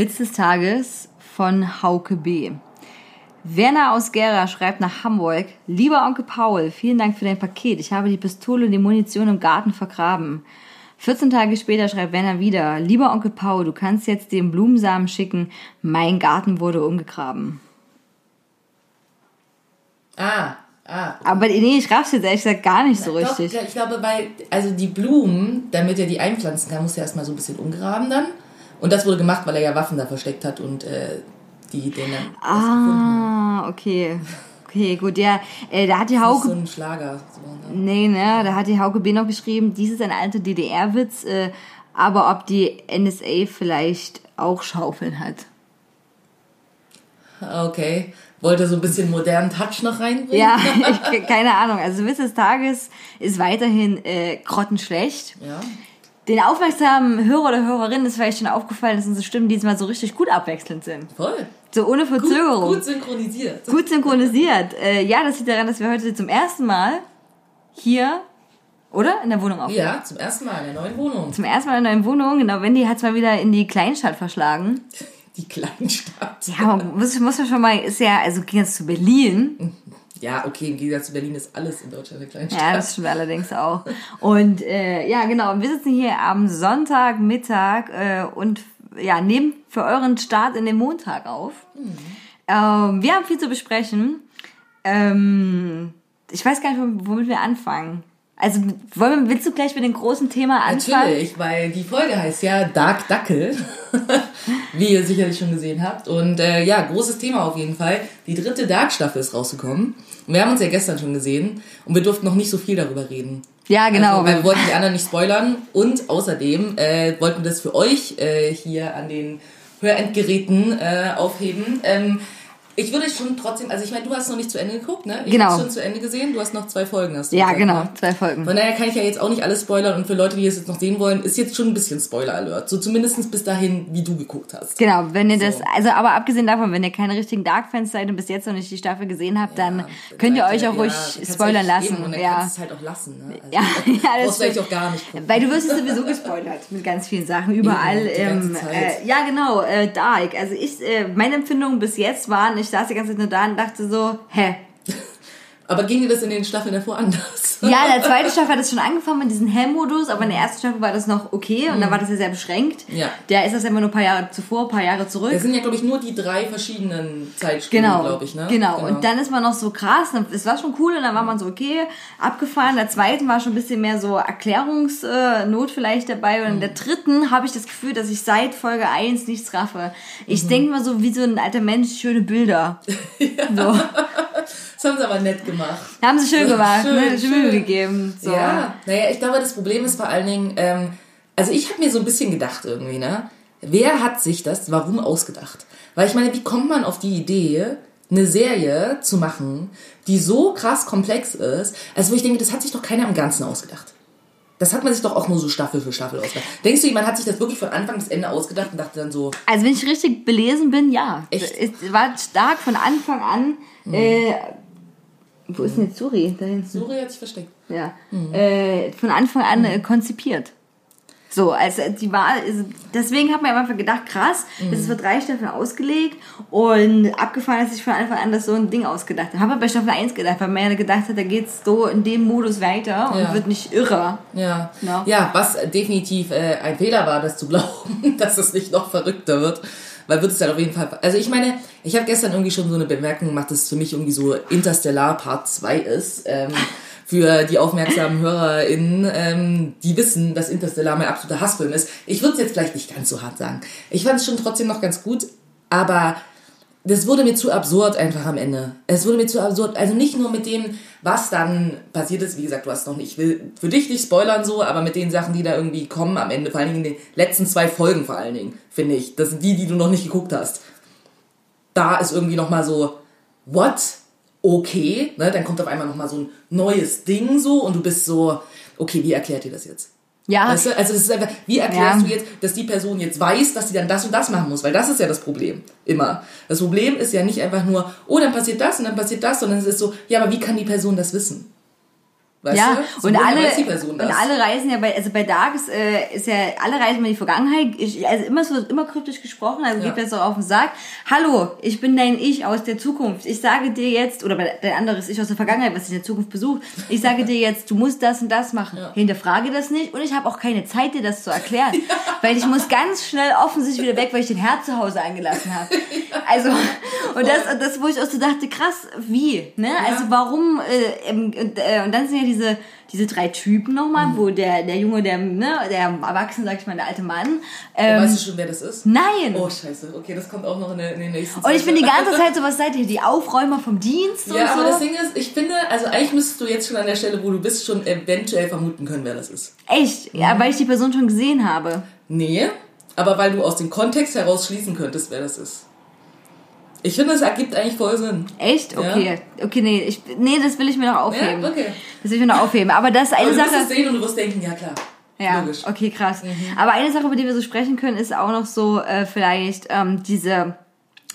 Witz des Tages von Hauke B. Werner aus Gera schreibt nach Hamburg. Lieber Onkel Paul, vielen Dank für dein Paket. Ich habe die Pistole und die Munition im Garten vergraben. 14 Tage später schreibt Werner wieder. Lieber Onkel Paul, du kannst jetzt den Blumensamen schicken. Mein Garten wurde umgegraben. Ah, ah. Aber nee, ich raff's jetzt ehrlich gesagt gar nicht so Doch, richtig. ich glaube, weil, also die Blumen, damit er die einpflanzen kann, muss er erstmal so ein bisschen umgraben dann. Und das wurde gemacht, weil er ja Waffen da versteckt hat und äh, die den dann. Ah, okay. Okay, gut, ja. Äh, da hat die Das ist Hauke so ein Schlager. So, ne? Nee, ne, da hat die Hauke B noch geschrieben, dies ist ein alter DDR-Witz, äh, aber ob die NSA vielleicht auch Schaufeln hat. Okay. Wollte so ein bisschen modernen Touch noch reinbringen? Ja, ich, keine Ahnung. Also Witz des Tages ist weiterhin äh, grottenschlecht. Ja. Den aufmerksamen Hörer oder Hörerin ist vielleicht schon aufgefallen, dass unsere Stimmen diesmal so richtig gut abwechselnd sind. Voll. So ohne Gut, Verzögerung. gut synchronisiert. gut synchronisiert. Äh, ja, das liegt daran, dass wir heute zum ersten Mal hier, oder? In der Wohnung aufnehmen. Ja, zum ersten Mal in der neuen Wohnung. Zum ersten Mal in der neuen Wohnung. Genau, Wendy hat es mal wieder in die Kleinstadt verschlagen. Die Kleinstadt. Ja, muss, muss man schon mal, ist ja, also ging jetzt zu Berlin. Ja, okay, im Gegensatz zu Berlin ist alles in Deutschland eine Kleinstadt. Ja, das stimmt allerdings auch. Und äh, ja, genau, wir sitzen hier am Sonntagmittag äh, und ja, nehmen für euren Start in den Montag auf. Ähm, wir haben viel zu besprechen. Ähm, ich weiß gar nicht, womit wir anfangen. Also, wollen wir, willst du gleich mit dem großen Thema anfangen? Natürlich, weil die Folge heißt ja Dark Dackel, wie ihr sicherlich schon gesehen habt. Und äh, ja, großes Thema auf jeden Fall. Die dritte Dark-Staffel ist rausgekommen. Und wir haben uns ja gestern schon gesehen und wir durften noch nicht so viel darüber reden. Ja, genau. Also, weil wir wollten die anderen nicht spoilern und außerdem äh, wollten wir das für euch äh, hier an den Hörendgeräten äh, aufheben. Ähm, ich würde schon trotzdem, also ich meine, du hast noch nicht zu Ende geguckt, ne? Ich Genau. habe schon zu Ende gesehen. Du hast noch zwei Folgen. Hast du ja, gesagt, genau, ne? zwei Folgen. Von daher kann ich ja jetzt auch nicht alles spoilern und für Leute, die es jetzt noch sehen wollen, ist jetzt schon ein bisschen Spoiler-Alert. So zumindest bis dahin, wie du geguckt hast. Genau, wenn ihr das, So. also aber abgesehen davon, wenn ihr keine richtigen Dark-Fans seid und bis jetzt noch nicht die Staffel gesehen habt, dann könnt ihr euch auch ruhig kannst spoilern lassen. Eben, und dann ja. kannst du es halt auch lassen. Ne? Also, Ja, ja, das brauchst du auch gar nicht gucken. Weil du wirst ja sowieso gespoilert mit ganz vielen Sachen überall. Eben, ähm, äh, ja, genau, äh, Dark. Also ich, äh, meine Empfindungen bis jetzt waren, ich saß die ganze Zeit nur da und dachte so, hä? Aber ging dir das in den Staffeln davor anders? Ja, in der zweiten Staffel hat es schon angefangen mit diesem Hell-Modus, aber in der ersten Staffel war das noch okay und da war das ja sehr beschränkt. Mhm. Ja. Der ist das immer nur ein paar Jahre zuvor, ein paar Jahre zurück. Das sind ja, glaube ich, nur die drei verschiedenen Zeitspuren, Genau, glaube ich. Ne? genau. Und dann ist man noch so krass, es war schon cool und dann war man so, okay, abgefahren. In der zweiten war schon ein bisschen mehr so Erklärungsnot vielleicht dabei. Und in Mhm. der dritten habe ich das Gefühl, dass ich seit Folge 1 nichts raffe. Ich Mhm. denk mal so wie so ein alter Mensch, schöne Bilder. So. Das haben sie aber nett gemacht. Haben sie schön gemacht, Schön, ne? Schön Mühe gegeben. So. Ja, naja, ich glaube, das Problem ist vor allen Dingen, ähm, also ich habe mir so ein bisschen gedacht irgendwie, ne? Wer hat sich das warum ausgedacht? Weil ich meine, wie kommt man auf die Idee, eine Serie zu machen, die so krass komplex ist, also wo ich denke, das hat sich doch keiner im Ganzen ausgedacht. Das hat man sich doch auch nur so Staffel für Staffel ausgedacht. Denkst du, jemand hat sich das wirklich von Anfang bis Ende ausgedacht und dachte dann so, Also wenn ich richtig belesen bin, ja. Echt? Es war stark von Anfang an. Äh, wo ist denn jetzt Suri? Da hinten. Suri hat sich versteckt. Ja. Äh, von Anfang an äh, konzipiert. So, also die war, also deswegen hat man einfach gedacht, krass, Mhm. das ist für drei Staffeln ausgelegt und abgefahren, dass ich von Anfang an das so ein Ding ausgedacht habe. Habe aber bei Staffel 1 gedacht, weil man ja gedacht hat, da geht's so in dem Modus weiter und Ja. wird nicht irrer. Ja. Ja. ja, was definitiv äh, ein Fehler war, das zu glauben, dass es nicht noch verrückter wird. Weil wird es dann auf jeden Fall. Also ich meine, ich habe gestern irgendwie schon so eine Bemerkung gemacht, dass es für mich irgendwie so Interstellar Part 2 ist. Ähm, für die aufmerksamen HörerInnen, ähm, die wissen, dass Interstellar mein absoluter Hassfilm ist. Ich würde es jetzt vielleicht nicht ganz so hart sagen. Ich fand es schon trotzdem noch ganz gut, aber das wurde mir zu absurd einfach am Ende. Es wurde mir zu absurd. Also nicht nur mit dem, was dann passiert ist. Wie gesagt, du hast noch nicht, ich will für dich nicht spoilern so, aber mit den Sachen, die da irgendwie kommen am Ende, vor allen Dingen in den letzten zwei Folgen vor allen Dingen, finde ich. Das sind die, die du noch nicht geguckt hast. Da ist irgendwie nochmal so, what? Okay. Ne? Dann kommt auf einmal nochmal so ein neues Ding so und du bist so, okay, wie erklärt ihr das jetzt? Ja, Weißt du? Also das ist einfach, wie erklärst Ja. du jetzt, dass die Person jetzt weiß, dass sie dann das und das machen muss? Weil das ist ja das Problem. Immer. Das Problem ist ja nicht einfach nur, oh, dann passiert das und dann passiert das, sondern es ist so, ja, aber wie kann die Person das wissen? Weißt ja, du? So, und alle, die und alle reisen ja bei, also bei Dark ist, äh, ist ja, alle reisen in die Vergangenheit, ich, also immer so, immer kryptisch gesprochen, also Ja. geht das so auf den Sack. Hallo, ich bin dein Ich aus der Zukunft. Ich sage dir jetzt, oder dein anderes Ich aus der Vergangenheit, was dich in der Zukunft besucht, ich sage dir jetzt, du musst das und das machen. Hinterfrage das nicht und ich habe auch keine Zeit, dir das zu erklären. Weil ich muss ganz schnell offensichtlich wieder weg, weil ich den Herr zu Hause eingelassen habe. Also, und das, und das, wo ich auch so dachte, krass, wie, ne? Also warum, äh, und, äh, und dann sind ja diese, diese drei Typen nochmal, Mhm. wo der, der Junge, der, ne, der Erwachsene, sag ich mal, der alte Mann, Oh, ähm, weißt du schon, wer das ist? nein. Oh, scheiße. Okay, das kommt auch noch in, der, in den nächsten und ich bin die ganze Zeit so, was seid ihr, die Aufräumer vom Dienst und Ja, so? aber das Ding ist, ich finde, also eigentlich müsstest du jetzt schon an der Stelle, wo du bist, schon eventuell vermuten können, wer das ist. Echt? Ja, Mhm. weil ich die Person schon gesehen habe. Nee, aber weil du aus dem Kontext heraus schließen könntest, wer das ist. Ich finde, es ergibt eigentlich voll Sinn. Echt? Okay. Okay, nee, ich, nee, das will ich mir noch aufheben. Ja, okay. Das will ich mir noch aufheben. Aber das ist eine Aber du wirst Sache. es sehen und du wirst denken, ja klar. Ja, Logisch. Mhm. okay, krass. Aber eine Sache, über die wir so sprechen können, ist auch noch so äh, vielleicht ähm, diese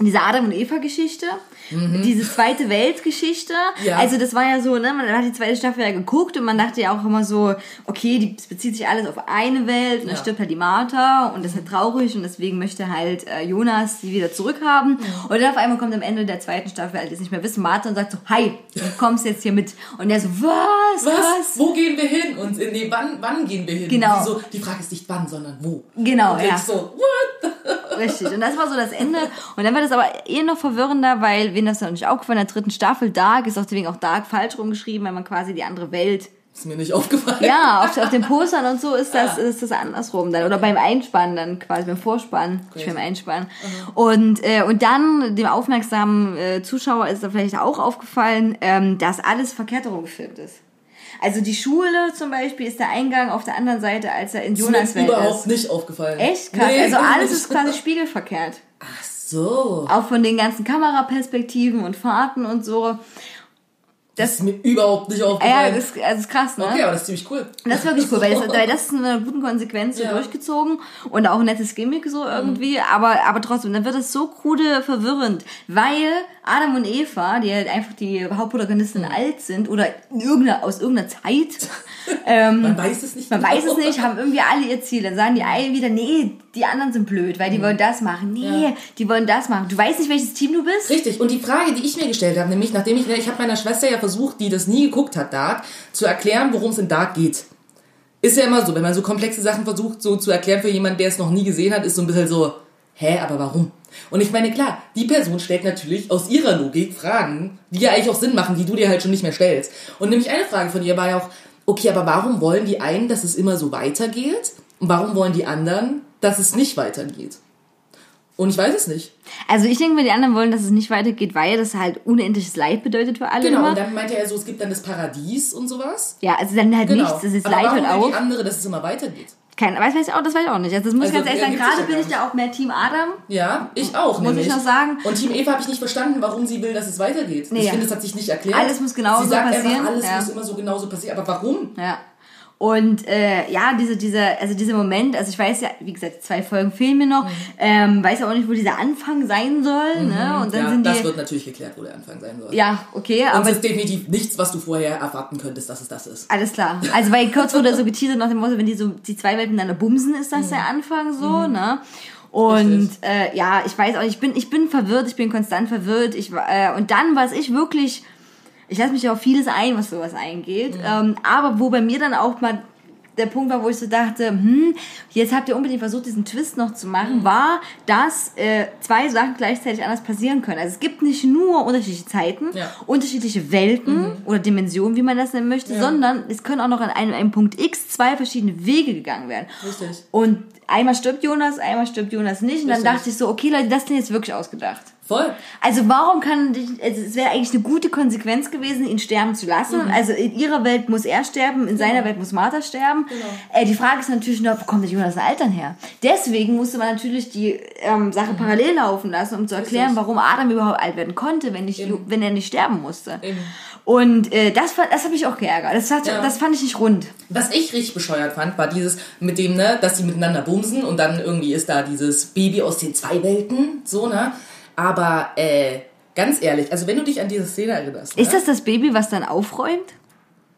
diese Adam und Eva Geschichte, diese zweite Weltgeschichte. Mhm. Ja. Also das war ja so, ne, man hat die zweite Staffel ja geguckt und man dachte ja auch immer so, okay, die es bezieht sich alles auf eine Welt und dann Ja. stirbt halt die Martha und das ist halt traurig und deswegen möchte halt äh, Jonas sie wieder zurückhaben. Und dann auf einmal kommt am Ende der zweiten Staffel halt jetzt nicht mehr wissen Martha und sagt so, hi, du kommst jetzt hier mit. Und der so, was, Was? Wo gehen wir hin? Und nee, wann, wann gehen wir hin? Genau. Die, so, die Frage ist nicht wann, sondern wo. Genau, und ja. so, what? Richtig. Und das war so das Ende. Und dann wird es aber eh noch verwirrender, weil, wen das noch nicht aufgefallen, in der dritten Staffel Dark ist auch deswegen auch Dark falsch rumgeschrieben, weil man quasi die andere Welt. Ist mir nicht aufgefallen. Ja, auf, auf den Postern und so ist das, ist das andersrum dann. Oder beim Einspannen dann quasi, beim Vorspann, nicht beim Einspannen. Und, äh, und dann, dem aufmerksamen äh, Zuschauer ist da vielleicht auch aufgefallen, ähm, dass alles verkehrt herum gefilmt ist. Also die Schule zum Beispiel ist der Eingang auf der anderen Seite, als er in Ist Jonas mir Welt überhaupt ist. nicht aufgefallen. Echt krass. Nee, also alles ist quasi spiegelverkehrt. Ach so. Auch von den ganzen Kameraperspektiven und Fahrten und so. Das ist mir überhaupt nicht Ja, aufgefallen. das ist, also das ist krass, ne? okay, aber das ist ziemlich cool. Das ist wirklich cool, weil das, weil das ist in einer guten Konsequenz so Ja. durchgezogen und auch ein nettes Gimmick so irgendwie, aber, aber trotzdem, dann wird es so krude verwirrend, weil Adam und Eva, die halt einfach die Hauptprotagonistinnen alt sind oder in irgendeiner, aus irgendeiner Zeit, ähm, Man weiß es nicht. man genau. weiß es nicht, haben irgendwie alle ihr Ziel. Dann sagen die einen wieder, nee, die anderen sind blöd, weil die wollen das machen. Nee, Mhm. Ja. die wollen das machen. Du weißt nicht, welches Team du bist? Richtig. Und die Frage, die ich mir gestellt habe, nämlich nachdem ich, ich habe meiner Schwester ja versucht, die das nie geguckt hat, Dark, zu erklären, worum es in Dark geht. Ist ja immer so, wenn man so komplexe Sachen versucht, so zu erklären für jemanden, der es noch nie gesehen hat, ist so ein bisschen so, hä, aber warum? Und ich meine, klar, die Person stellt natürlich aus ihrer Logik Fragen, die ja eigentlich auch Sinn machen, die du dir halt schon nicht mehr stellst. Und nämlich eine Frage von ihr war ja auch, okay, aber warum wollen die einen, dass es immer so weitergeht? Und warum wollen die anderen, dass es nicht weitergeht? Und ich weiß es nicht. Also ich denke mir, die anderen wollen, dass es nicht weitergeht, weil das halt unendliches Leid bedeutet für alle Genau, immer. und dann meinte er so, es gibt dann das Paradies und sowas. ja, also dann halt Genau. nichts, das ist Aber Leid will auf. die andere, dass es immer weitergeht? Kein, weiß, weiß ich auch, das weiß ich auch nicht. Also das muss ich Also, ganz ehrlich sagen, gerade ja bin ich da auch mehr Team Adam. Ja, ich auch. Muss nämlich. ich noch sagen. Und Team Eva habe ich nicht verstanden, warum sie will, dass es weitergeht. Nee. Ich finde, das hat sich nicht erklärt. Alles muss genauso sie sagt passieren, Einfach, alles ja. muss immer so genauso passieren. Aber warum? Ja. Und äh, ja, diese, diese, also dieser Moment, also ich weiß ja, wie gesagt, zwei Folgen fehlen mir noch, ähm, weiß ja auch nicht, wo dieser Anfang sein soll. Ne? Und dann ja, sind das die. wird natürlich geklärt, wo der Anfang sein soll. Ja, okay, Und aber es ist definitiv nichts, was du vorher erwarten könntest, dass es das ist. Alles klar. Also weil kurz wurde so geteasert nach dem Motto, wenn die so die zwei Welten miteinander bumsen, ist Mhm. das der Anfang so, ne? Und äh, ja, ich weiß auch, ich bin ich bin verwirrt, ich bin konstant verwirrt. Ich war- äh, und dann was ich wirklich, ich lasse mich ja auf vieles ein, was sowas eingeht. Mhm. Ähm, aber wo bei mir dann auch mal der Punkt war, wo ich so dachte, hm, jetzt habt ihr unbedingt versucht, diesen Twist noch zu Mhm. machen, war, dass äh, zwei Sachen gleichzeitig anders passieren können. Also es gibt nicht nur unterschiedliche Zeiten, Ja. unterschiedliche Welten oder Dimensionen, wie man das nennen möchte, sondern es können auch noch an einem, einem Punkt X zwei verschiedene Wege gegangen werden. Richtig. Und einmal stirbt Jonas, einmal stirbt Jonas nicht. Und dann dachte ich so, okay Leute, das ist jetzt wirklich ausgedacht. Voll. Also warum kann dich- also es wäre eigentlich eine gute Konsequenz gewesen, ihn sterben zu lassen. Also in ihrer Welt muss er sterben, in seiner Welt muss Martha sterben. Äh, die Frage ist natürlich nur, wo kommt der Jonas Altern her? Deswegen musste man natürlich die ähm, Sache parallel laufen lassen, um zu erklären, Richtig. warum Adam überhaupt alt werden konnte, wenn, nicht, Eben. wenn er nicht sterben musste. Eben. Und äh, das, das hat mich auch geärgert. Das, hat, Ja. das fand ich nicht rund. Was ich richtig bescheuert fand, war dieses mit dem, ne, dass die miteinander bumsen und dann irgendwie ist da dieses Baby aus den zwei Welten, so, ne? Aber, äh, ganz ehrlich, also wenn du dich an diese Szene erinnerst, ne? Ist das das Baby, was dann aufräumt?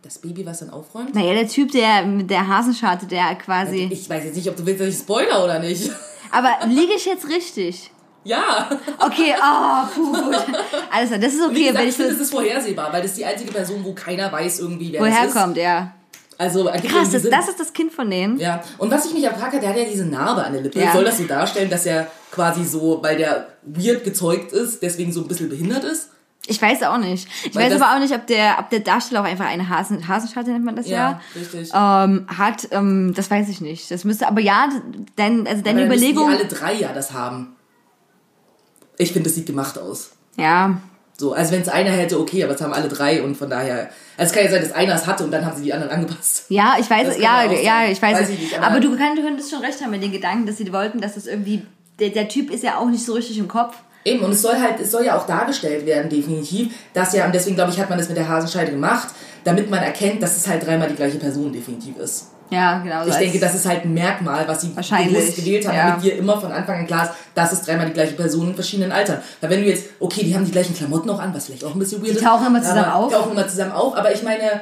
das Baby, was dann aufräumt? Naja, der Typ, der mit der Hasenscharte, der quasi... Ich weiß jetzt nicht, ob du willst, dass ich spoiler oder nicht. Aber liege ich jetzt richtig? ja. Okay, oh, puh, gut. Alles klar, das ist Wie okay, gesagt, wenn ich ich finde, es ist vorhersehbar, weil das ist die einzige Person, wo keiner weiß irgendwie, wer woher das ist. kommt, ja. Also, Krass, das, das ist das Kind von denen. Ja, und was ich mich auch frage, der hat ja diese Narbe an der Lippe. Ja. Soll das so darstellen, dass er quasi so, weil der weird gezeugt ist, deswegen so ein bisschen behindert ist? Ich weiß auch nicht. Ich Weil weiß aber auch nicht, ob der, ob der Darsteller auch einfach eine Hasen, Hasenscharte nennt man das ja, richtig. ähm, hat. Ähm, das weiß ich nicht. Das müsste, aber ja, dein, also deine Aber dann müssen Überlegung. Die alle drei ja das haben. Ich finde, das sieht gemacht aus. Ja, So, also wenn es einer hätte, okay, aber es haben alle drei und von daher. Also es kann ja sein, dass einer es hatte und dann haben sie die anderen angepasst. ja, ich weiß, ja, ja ich weiß, Weiß es. ich nicht, aber, aber- du könntest schon recht haben mit den Gedanken, dass sie wollten, dass das irgendwie, der, der Typ ist ja auch nicht so richtig im Kopf. Eben, und es soll halt, es soll ja auch dargestellt werden, definitiv, dass ja, und deswegen glaube ich, hat man das mit der Hasenscheide gemacht, damit man erkennt, dass es halt dreimal die gleiche Person definitiv ist. Ja, genau. Ich denke, das ist halt ein Merkmal, was sie bewusst gewählt haben, ja. damit dir immer von Anfang an klar ist, das ist dreimal die gleiche Person in verschiedenen Altern. Weil wenn du jetzt, okay, die haben die gleichen Klamotten auch an, was vielleicht auch ein bisschen weird ist. tauchen immer zusammen auf. Die tauchen immer zusammen auf, aber ich meine,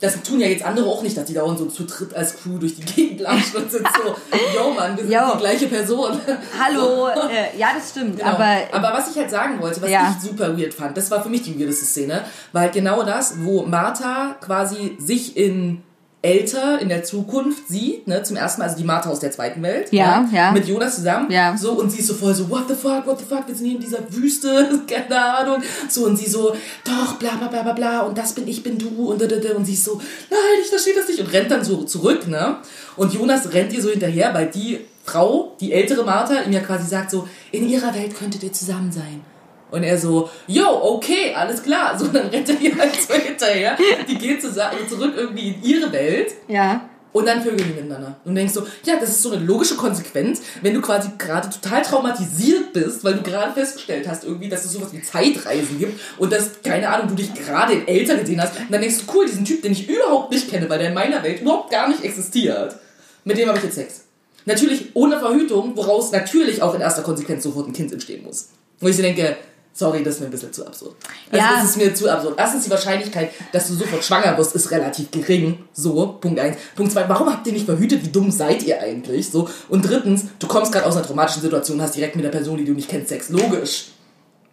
das tun ja jetzt andere auch nicht, dass die dauernd so zu dritt als Crew durch die Gegend latschen und sind so, yo Mann, wir sind Yo. die gleiche Person. Hallo, äh, ja, das stimmt. Genau. Aber, Aber was ich halt sagen wollte, was Ja. ich super weird fand, das war für mich die weirdeste Szene, weil genau das, wo Martha quasi sich in älter in der Zukunft sieht, ne, zum ersten Mal, also die Martha aus der zweiten Welt, Ja, ja. mit Jonas zusammen, Ja. so, und sie ist so voll so, what the fuck, what the fuck, wir sind hier in dieser Wüste, keine Ahnung, so, und sie so, doch, bla, bla, bla, bla, bla, und das bin ich, bin du, und da, da, da, und sie ist so, nein, ich verstehe das nicht, und rennt dann so zurück, ne, und Jonas rennt ihr so hinterher, weil die Frau, die ältere Martha, ihm ja quasi sagt so, in ihrer Welt könntet ihr zusammen sein. Und er so, yo, okay, alles klar. So, dann rennt er ihr halt so hinterher. Die geht zusammen, zurück irgendwie in ihre Welt. ja. Und dann vögeln die miteinander. Und denkst so, ja, das ist so eine logische Konsequenz, wenn du quasi gerade total traumatisiert bist, weil du gerade festgestellt hast irgendwie, dass es sowas wie Zeitreisen gibt und dass, keine Ahnung, du dich gerade in älter gesehen hast. Und dann denkst du, cool, diesen Typ, den ich überhaupt nicht kenne, weil der in meiner Welt überhaupt gar nicht existiert. Mit dem habe ich jetzt Sex. Natürlich ohne Verhütung, woraus natürlich auch in erster Konsequenz sofort ein Kind entstehen muss. Wo ich so denke, sorry, das ist mir ein bisschen zu absurd. Also Ja. das ist mir zu absurd. Erstens, die Wahrscheinlichkeit, dass du sofort schwanger wirst, ist relativ gering. So, Punkt eins. Punkt zwei, warum habt ihr nicht verhütet? Wie dumm seid ihr eigentlich? So. Und drittens, du kommst gerade aus einer traumatischen Situation, hast direkt mit der Person, die du nicht kennst, Sex. Logisch.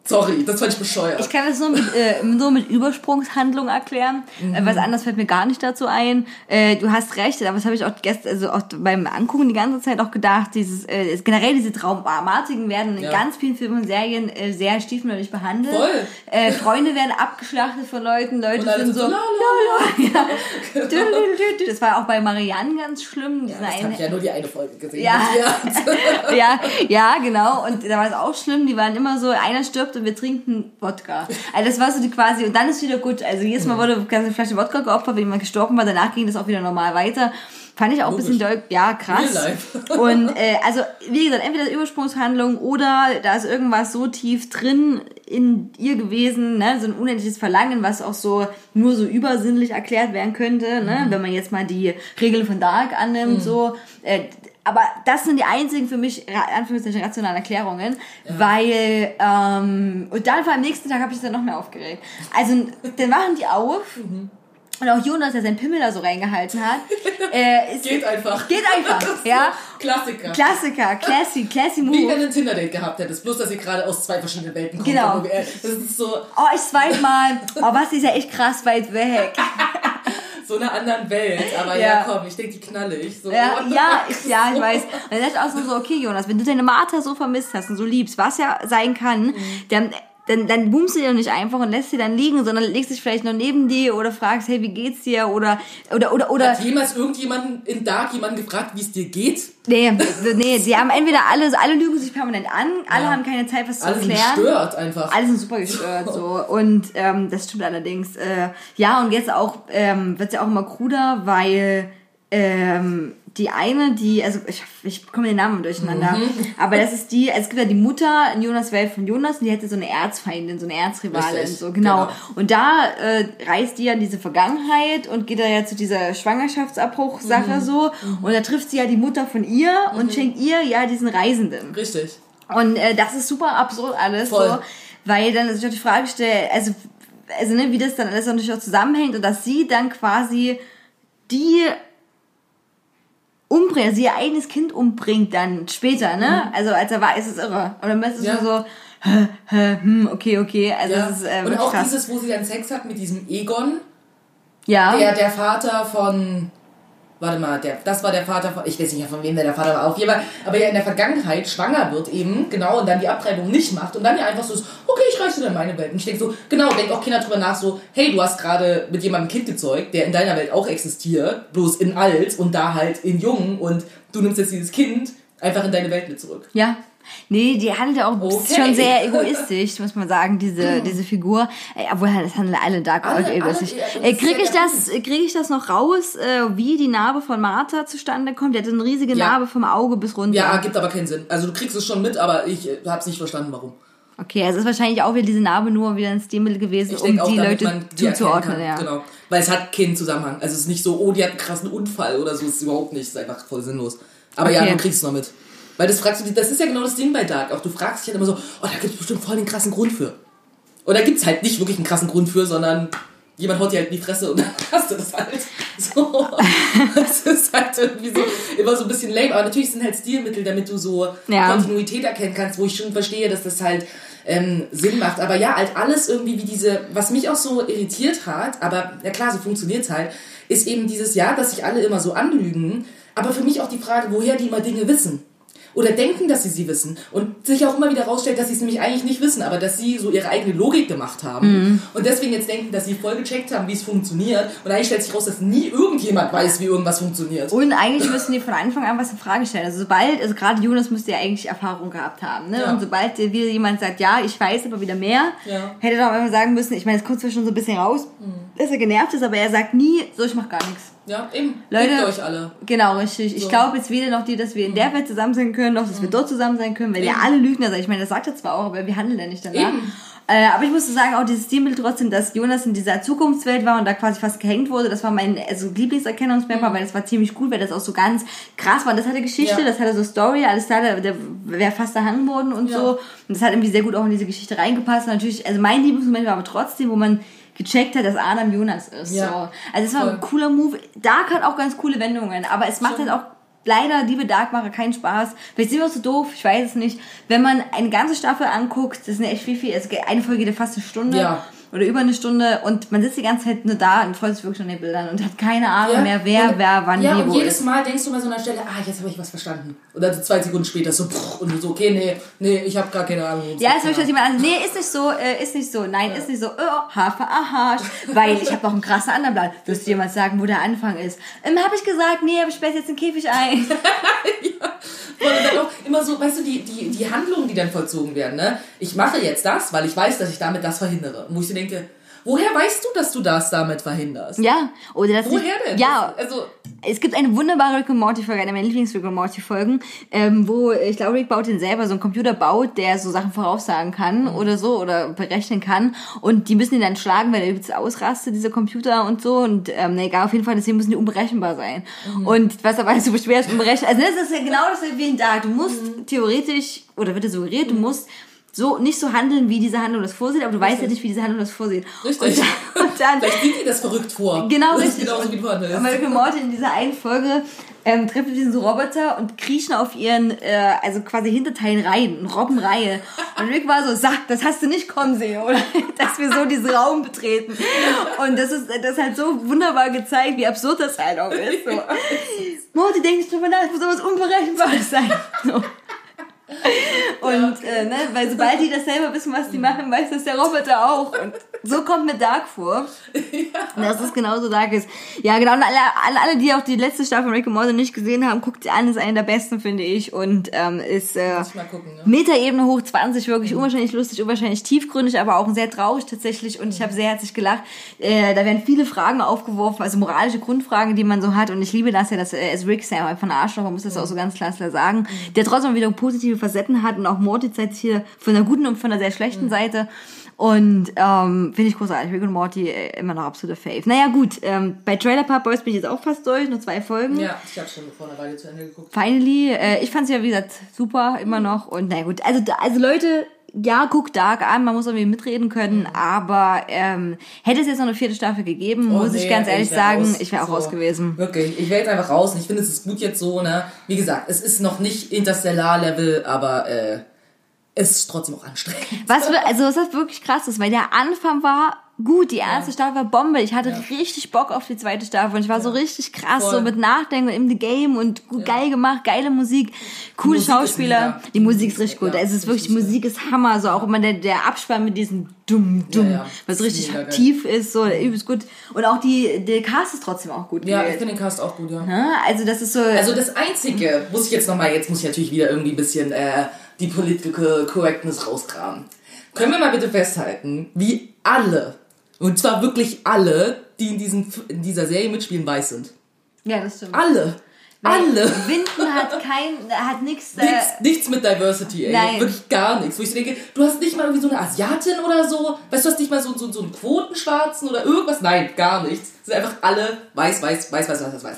Sorry, das fand ich bescheuert. Ich kann das nur mit, äh, nur mit Übersprungshandlung erklären. Äh, was anderes fällt mir gar nicht dazu ein. Äh, du hast recht, aber das habe ich auch gestern, also auch beim Angucken die ganze Zeit auch gedacht, dieses, äh, generell diese Traumatiken werden in Ja. ganz vielen Filmen und Serien äh, sehr stiefmütterlich behandelt. Voll. Äh, Freunde werden abgeschlachtet von Leuten, Leute sind so, so, la, la, ja. Düdelüdelüdel. Das war auch bei Marianne ganz schlimm. ja, das eine- habe ich ja nur die eine Folge gesehen. Ja. Ja. ja, ja, genau. Und da war es auch schlimm. Die waren immer so, einer stirbt und wir trinken Wodka. Also das war so die quasi, und dann ist wieder gut. Also jedes Mal wurde eine Flasche Wodka geopfert, wenn jemand gestorben war. Danach ging das auch wieder normal weiter. Fand ich auch ein bisschen Logisch. doll, ja, krass. Und äh, also, wie gesagt, entweder Übersprungshandlung oder da ist irgendwas so tief drin in ihr gewesen, ne, so ein unendliches Verlangen, was auch so nur so übersinnlich erklärt werden könnte, ne, Mhm. wenn man jetzt mal die Regeln von Dark annimmt, so. Äh, aber das sind die einzigen für mich, Anführungszeichen, rationalen Erklärungen, weil, ähm, und dann vor am nächsten Tag habe ich es dann noch mehr aufgeregt. Also, dann machen die auf, Mhm. und auch Jonas, der seinen Pimmel da so reingehalten hat, äh, Geht einfach. Geht einfach, ja. Klassiker. Klassiker, classy, classy Wie wenn Move. du ein Tinder-Date gehabt hättest, bloß dass ihr gerade aus zwei verschiedenen Welten kommt. Genau. Das ist so, Oh, ich swipe mal. Oh, was ist ja echt krass weit weg. so einer anderen Welt. Aber Ja. ja, komm, ich denke, die knalle ich. So, Ja, ja, ich, ja, ich weiß. Und dann dachte ich auch so, so, okay, Jonas, wenn du deine Martha so vermisst hast und so liebst, was ja sein kann, dann, dann, dann boomst du dir doch nicht einfach und lässt sie dann liegen, sondern legst dich vielleicht noch neben die oder fragst, hey, wie geht's dir? Oder, oder, oder, oder, Hat jemals irgendjemanden in Dark jemanden gefragt, wie es dir geht? nee, nee, die haben entweder alle, alle lügen sich permanent an, alle Ja. haben keine Zeit, was zu Alle sind erklären. gestört einfach. Alle sind super gestört so und ähm, das stimmt allerdings. Äh, ja und jetzt auch ähm, wird ja auch immer kruder, weil ähm, die eine, die also ich, ich komme den Namen durcheinander, Mhm. aber das ist die, es gibt ja die Mutter in Jonas Welt von Jonas und die hatte so eine Erzfeindin, so eine Erzrivalin, Richtig, so genau. genau. Und da äh, reist die ja in diese Vergangenheit und geht da ja zu dieser Schwangerschaftsabbruch-Sache Mhm. so und da trifft sie ja die Mutter von ihr und schenkt ihr ja diesen Reisenden. Richtig. Und äh, das ist super absurd alles, Voll. so, weil dann sich auch die Frage stellt, also, also ne, wie das dann alles natürlich auch zusammenhängt und dass sie dann quasi die umbringt, also ihr eigenes Kind umbringt dann später, ne? Also als er war, ist es irre. Und dann ist es Mhm. Ja. nur so, hä, hä, hm, okay, okay, also Ja. das ist äh, Und auch krass. dieses, wo sie dann Sex hat mit diesem Egon, ja, der der Vater von. Warte mal, der, das war der Vater von. Ich weiß nicht von wem der, Vater war. Auf jeden Fall, aber ja in der Vergangenheit schwanger wird eben, genau, und dann die Abtreibung nicht macht und dann ja einfach so ist, okay, ich reise in meine Welt. Und ich denke so, genau, denkt auch Kinder drüber nach, so, hey, du hast gerade mit jemandem ein Kind gezeugt, der in deiner Welt auch existiert, bloß in alt und da halt in jung und du nimmst jetzt dieses Kind einfach in deine Welt mit zurück. Ja. Nee, die handelt ja auch Okay. schon sehr egoistisch, muss man sagen, diese, diese Figur. Ey, obwohl, das handeln alle Dark Orc egoistisch. ja, Äh, Krieg ja ich das, krieg ich das noch raus, äh, wie die Narbe von Martha zustande kommt? Die hat eine riesige Ja. Narbe vom Auge bis runter. Ja, gibt aber keinen Sinn. Also du kriegst es schon mit, aber ich äh, hab's nicht verstanden, warum. Okay, also ist wahrscheinlich auch wieder diese Narbe nur wieder ein Stilmittel gewesen, Ich um auch, die Leute zuzuordnen. Ja. Genau. Weil es hat keinen Zusammenhang. Also es ist nicht so, oh, die hat einen krassen Unfall oder so. Es ist überhaupt nicht. Es ist einfach voll sinnlos. Aber ja, Okay. du kriegst es noch mit. Weil das fragst du, das ist ja genau das Ding bei Dark. Auch du fragst dich halt immer so, oh, da gibt es bestimmt voll den krassen Grund für. Da gibt es halt nicht wirklich einen krassen Grund für, sondern jemand haut dir halt in die Fresse und dann hast du das halt. So. Das ist halt irgendwie so immer so ein bisschen lame. Aber natürlich sind halt Stilmittel, damit du so Ja. Kontinuität erkennen kannst, wo ich schon verstehe, dass das halt ähm, Sinn macht. Aber ja, halt alles irgendwie wie diese, was mich auch so irritiert hat, aber ja klar, so funktioniert's halt, ist eben dieses Jahr, dass sich alle immer so anlügen. Aber für mich auch die Frage, woher die immer Dinge wissen. Oder denken, dass sie sie wissen. Und sich auch immer wieder rausstellt, dass sie es nämlich eigentlich nicht wissen, aber dass sie so ihre eigene Logik gemacht haben. Und deswegen jetzt denken, dass sie voll gecheckt haben, wie es funktioniert. Und eigentlich stellt sich raus, dass nie irgendjemand weiß, wie irgendwas funktioniert. Und eigentlich müssen die von Anfang an was in Frage stellen. Also sobald, also gerade Jonas müsste ja eigentlich Erfahrung gehabt haben, ne? Ja. Und sobald wieder jemand sagt, ja, ich weiß aber wieder mehr, Ja. hätte er doch immer sagen müssen, ich meine, es kommt zwar schon so ein bisschen raus, dass er genervt ist, aber er sagt nie, so, ich mach gar nichts. Ja, eben. Leute- euch alle. Genau, richtig. Ich So. glaube jetzt weder noch die, dass wir in der Welt zusammen sein können, noch dass wir dort zusammen sein können, weil ja Eben. alle Lügner sind. Ich meine, das sagt er zwar auch, aber wir handeln ja nicht danach. Eben. Äh, aber ich musste sagen, auch dieses Stilmittel trotzdem, dass Jonas in dieser Zukunftswelt war und da quasi fast gehängt wurde, das war mein also Lieblingserkennungsmerkmal, weil das war ziemlich gut, weil das auch so ganz krass war. Das hatte Geschichte, Mhm. Ja. das hatte so Story, alles da, der, der wäre fast erhangen worden und Ja. so. Und das hat irgendwie sehr gut auch in diese Geschichte reingepasst. Und natürlich, also mein Lieblingsmoment war aber trotzdem, wo man gecheckt hat, dass Adam Jonas ist. Ja. So. Also es war ein cooler Move. Dark hat auch ganz coole Wendungen, aber es macht Schon. halt auch leider, liebe Darkmacher, keinen Spaß. Vielleicht sind wir so doof, ich weiß es nicht. Wenn man eine ganze Staffel anguckt, das sind ja echt viel, viel, also eine Folge geht fast eine Stunde Ja. Oder über eine Stunde und man sitzt die ganze Zeit nur da und freut sich wirklich an den Bildern und hat keine Ahnung Ja. mehr, wer, und, wer, wann, ja, wie, und wo jedes ist. Mal denkst du bei so einer Stelle, ah, jetzt habe ich was verstanden. Und dann zwei Sekunden später so, und du so, okay, nee, nee, ich habe gar keine Ahnung. Ja, geht. es möchte jemand an, nee, ist nicht so, äh, ist nicht so, nein, ist nicht so, oh, Hafer, aha, weil ich habe noch einen krassen anderen Blatt. Wirst du jemand sagen, wo der Anfang ist? Ähm, habe ich gesagt, nee, aber ich sperre jetzt den Käfig ein. Und dann auch immer so, weißt du, die, die, die Handlungen, die dann vollzogen werden, ne? Ich mache jetzt das, weil ich weiß, dass ich damit das verhindere. Und wo ich denke, woher weißt du, dass du das damit verhinderst? Ja, oder das Woher denn? Ja, Also, es gibt eine wunderbare Rick and Morty Folge, eine meiner Lieblings Rick and Morty Folgen, ähm, wo ich glaube Rick baut den selber so einen Computer baut, der so Sachen voraussagen kann Mhm. oder so oder berechnen kann und die müssen ihn dann schlagen, weil er übelst ausrastet, dieser Computer und so und ähm, egal, auf jeden Fall, deswegen müssen die unberechenbar sein. Mhm. Und was aber so schwer ist, unberechenbar, also das ist ja genau das wie in Dark. Du musst Mhm. theoretisch, oder wird dir suggeriert, du musst so nicht so handeln, wie diese Handlung das vorsieht, aber du weißt ja nicht, wie diese Handlung das vorsieht. Richtig. Und dann, und dann Vielleicht sieht ihr das verrückt vor. Genau, das richtig. Ist genauso wie Und Rick und Morty in dieser einen Folge ähm, treffen diesen so Roboter und kriechen auf ihren, äh, also quasi Hinterteilen rein, eine Robbenreihe. Und Rick war so, sag, das hast du nicht kommen sehen, oder? Dass wir so diesen Raum betreten. Und das ist, das ist halt so wunderbar gezeigt, wie absurd das halt auch ist. So. Morty, denk nicht drüber nach, es muss sowas Unberechenbares sein. So. Und äh, ne, weil sobald die das selber wissen, was die machen, weiß das der Roboter auch. Und so kommt mir Dark vor. Dass es genauso Dark ist. Ja, genau. Und alle, alle, die auch die letzte Staffel von Rick and Morty nicht gesehen haben, guckt sie an. Ist eine der besten, finde ich. Und ähm, ist äh, gucken, ne? Metaebene hoch 20, wirklich unwahrscheinlich lustig, unwahrscheinlich tiefgründig, aber auch sehr traurig tatsächlich. Und ich habe sehr herzlich gelacht. Äh, da werden viele Fragen aufgeworfen, also moralische Grundfragen, die man so hat. Und ich liebe das ja, dass äh, Rick ja einfach ein Arschloch, man muss das auch so ganz klar sagen, der trotzdem wieder positive Facetten hat und auch Morty zeigt hier von der guten und von der sehr schlechten Seite. Und ähm, finde ich großartig. Rick und Morty äh, immer noch absolute Fave. Naja gut, ähm, bei Trailer Park Boys bin ich jetzt auch fast durch, nur zwei Folgen. Ja, ich habe schon vor einer Weile zu Ende geguckt. Finally, äh, ich fand's ja wie gesagt super immer noch und na gut, also da- also Leute, ja, guckt Dark an, man muss irgendwie mitreden können, aber ähm, hätte es jetzt noch eine vierte Staffel gegeben, Oh, muss ich nee, ganz ehrlich wär sagen, raus. ich wäre auch So, raus gewesen. Wirklich, ich wäre jetzt einfach raus und ich finde, es ist gut jetzt so, ne? Wie gesagt, es ist noch nicht Interstellar-Level, aber äh, es ist trotzdem auch anstrengend. Was also was das wirklich krass ist, weil der Anfang war gut, die erste Staffel war Bombe, ich hatte richtig Bock auf die zweite Staffel und ich war so richtig krass, Voll. so mit Nachdenken in the Game und geil gemacht, geile Musik, coole Musik Schauspieler, die Musik ist richtig gut, Ja, es ist wirklich. Musik ist Hammer, so auch immer der, der Abspann mit diesem dumm, dumm, Ja, ja. was richtig tief ist, so übelst gut und auch die, der Cast ist trotzdem auch gut Ja, ich gewählt. finde den Cast auch gut, ja. Ne? Also das ist so, Also das Einzige, muss ich jetzt nochmal, jetzt muss ich natürlich wieder irgendwie ein bisschen äh, die Political Correctness rauskramen. Können wir mal bitte festhalten, wie alle, und zwar wirklich alle, die in, diesem, in dieser Serie mitspielen, weiß sind. ja, das stimmt. Alle. Alle. Winden hat kein, hat nichts, äh, Nichts, nichts mit Diversity, ey. Nein. Wirklich gar nichts. Wo ich so denke, du hast nicht mal irgendwie so eine Asiatin oder so. Weißt du, du hast nicht mal so, so, so einen Quotenschwarzen oder irgendwas. Nein, gar nichts. Es sind einfach alle weiß, weiß, weiß, weiß, weiß, weiß, weiß.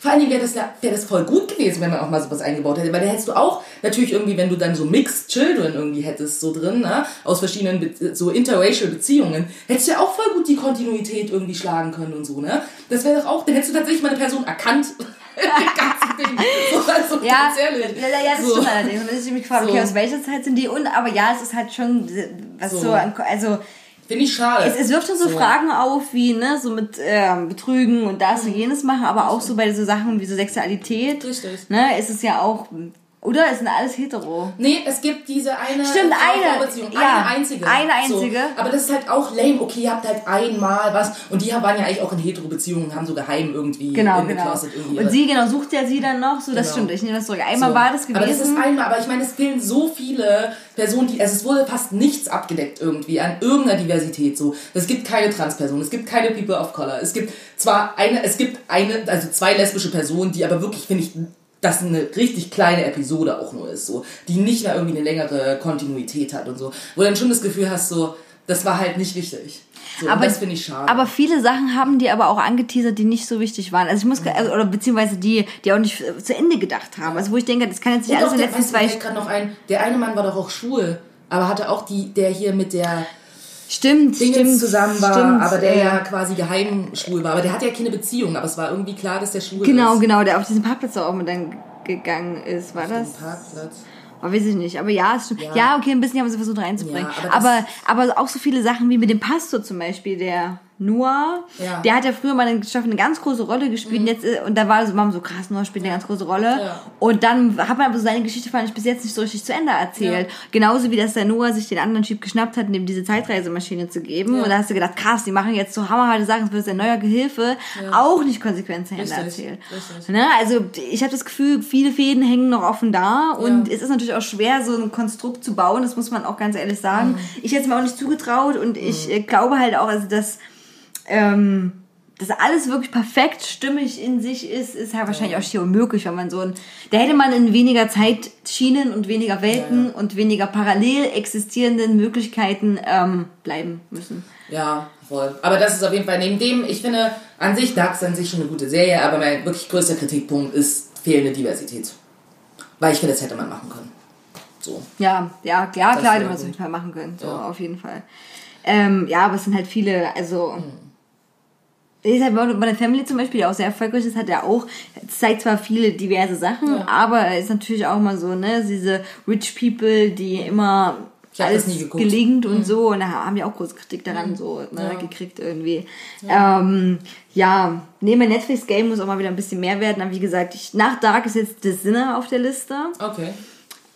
Vor allen Dingen wäre das ja wäre das voll gut gewesen, wenn man auch mal sowas eingebaut hätte. Weil da hättest du auch natürlich irgendwie, wenn du dann so Mixed Children irgendwie hättest, so drin, ne? aus verschiedenen Be so interracial Beziehungen, hättest du ja auch voll gut die Kontinuität irgendwie schlagen können und so, ne? Das wäre doch auch, dann hättest du tatsächlich mal eine Person erkannt. So, also Ja, ja, ja, das So. stimmt allerdings. Und dann ist ich mich gefragt, okay, aus welcher Zeit sind die? Und, aber ja, es ist halt schon, was so, So. also, Finde ich schade. es, es wirft schon so, So. Fragen auf, wie, ne, so mit ähm, Betrügen und das und jenes machen, aber auch so bei so Sachen wie so Sexualität. Richtig. Ne, ist es ja auch, oder? Es sind alles hetero. Nee, es gibt diese eine Stimmt, eine. Ja, eine einzige. eine einzige. So. Aber das ist halt auch lame. Okay, ihr habt halt einmal was. Und die waren ja eigentlich auch in Hetero-Beziehungen und haben so geheim irgendwie Genau, genau. irgendwie. Und sie, genau, sucht ja sie dann noch, so, das Genau. stimmt, ich nehme das zurück. Einmal So. war das gewesen. Aber das ist einmal, aber ich meine, es fehlen so viele Personen, die, also es wurde fast nichts abgedeckt irgendwie an irgendeiner Diversität so. Es gibt keine Transpersonen, es gibt keine People of Color. Es gibt zwar eine, es gibt eine, also zwei lesbische Personen, die aber wirklich, finde ich, das eine richtig kleine Episode auch nur ist, so, die nicht mehr irgendwie eine längere Kontinuität hat und so. Wo du dann schon das Gefühl hast, so, das war halt nicht wichtig. So, aber, das finde ich schade. aber viele Sachen haben die aber auch angeteasert, die nicht so wichtig waren. Also ich muss, also, oder beziehungsweise die, die auch nicht zu Ende gedacht haben. Also wo ich denke, das kann jetzt nicht Und alles in den letzten zwei gerade noch ein, der eine Mann war doch auch schwul, aber hatte auch die, der hier mit der Stimmt, Dingens stimmt, zusammen war, stimmt, aber der ja. ja quasi geheim schwul war. Aber der hatte ja keine Beziehung, aber es war irgendwie klar, dass der schwul Genau, ist. genau, der auf diesen Parkplatz auch mit dann gegangen ist, war das? Parkplatz. Oh, weiß ich nicht, aber ja, stimmt. Ja. Ja. okay, ein bisschen haben sie versucht reinzubringen. Ja, aber aber, aber, auch so viele Sachen wie mit dem Pastor zum Beispiel, der Noah, Ja. Mhm. der hat ja früher mal in der Staffel eine ganz große Rolle gespielt und jetzt, äh, und da war so, man so krass, Noah spielt eine ganz große Rolle. Ja. Und dann hat man aber so seine Geschichte, fand ich, bis jetzt nicht so richtig zu Ende erzählt. Genauso wie, dass der Noah sich den anderen Typ geschnappt hat, ihm diese Zeitreisemaschine zu geben. Ja. Und da hast du gedacht, krass, die machen jetzt so hammerharte Sachen, es wird sein neuer Gehilfe, auch nicht konsequent zu Ende Richtig, erzählt. richtig. Ne? Also ich habe das Gefühl, viele Fäden hängen noch offen da und Ja. es ist natürlich auch schwer, so ein Konstrukt zu bauen, das muss man auch ganz ehrlich sagen. Mhm. Ich hätte es mir auch nicht zugetraut und ich äh, glaube halt auch, also dass ähm, dass alles wirklich perfekt stimmig in sich ist, ist ja wahrscheinlich auch schier unmöglich, wenn man so ein, da hätte man in weniger Zeitschienen und weniger Welten und weniger parallel existierenden Möglichkeiten ähm, bleiben müssen. Ja, voll. Aber das ist auf jeden Fall neben dem, ich finde an sich Dark ist an sich schon eine gute Serie, aber mein wirklich größter Kritikpunkt ist fehlende Diversität. Weil ich finde, das hätte man machen können. So. Ja, ja, klar, Das klar, hätte man es auf jeden Fall machen können. So, Ja. auf jeden Fall. Ähm, ja, aber es sind halt viele, also. Ist halt Modern Family zum Beispiel, die auch sehr erfolgreich ist, hat ja auch, zeigt zwar viele diverse Sachen, aber es ist natürlich auch mal so, ne, diese Rich People, die immer alles nie. Mhm. gelingt und so, und da haben die auch große Kritik daran so ne, Ja. gekriegt irgendwie. Ja, ähm, ja neben der Netflix-Game muss auch mal wieder ein bisschen mehr werden, aber wie gesagt, ich, nach Dark ist jetzt The Sinner auf der Liste. Okay.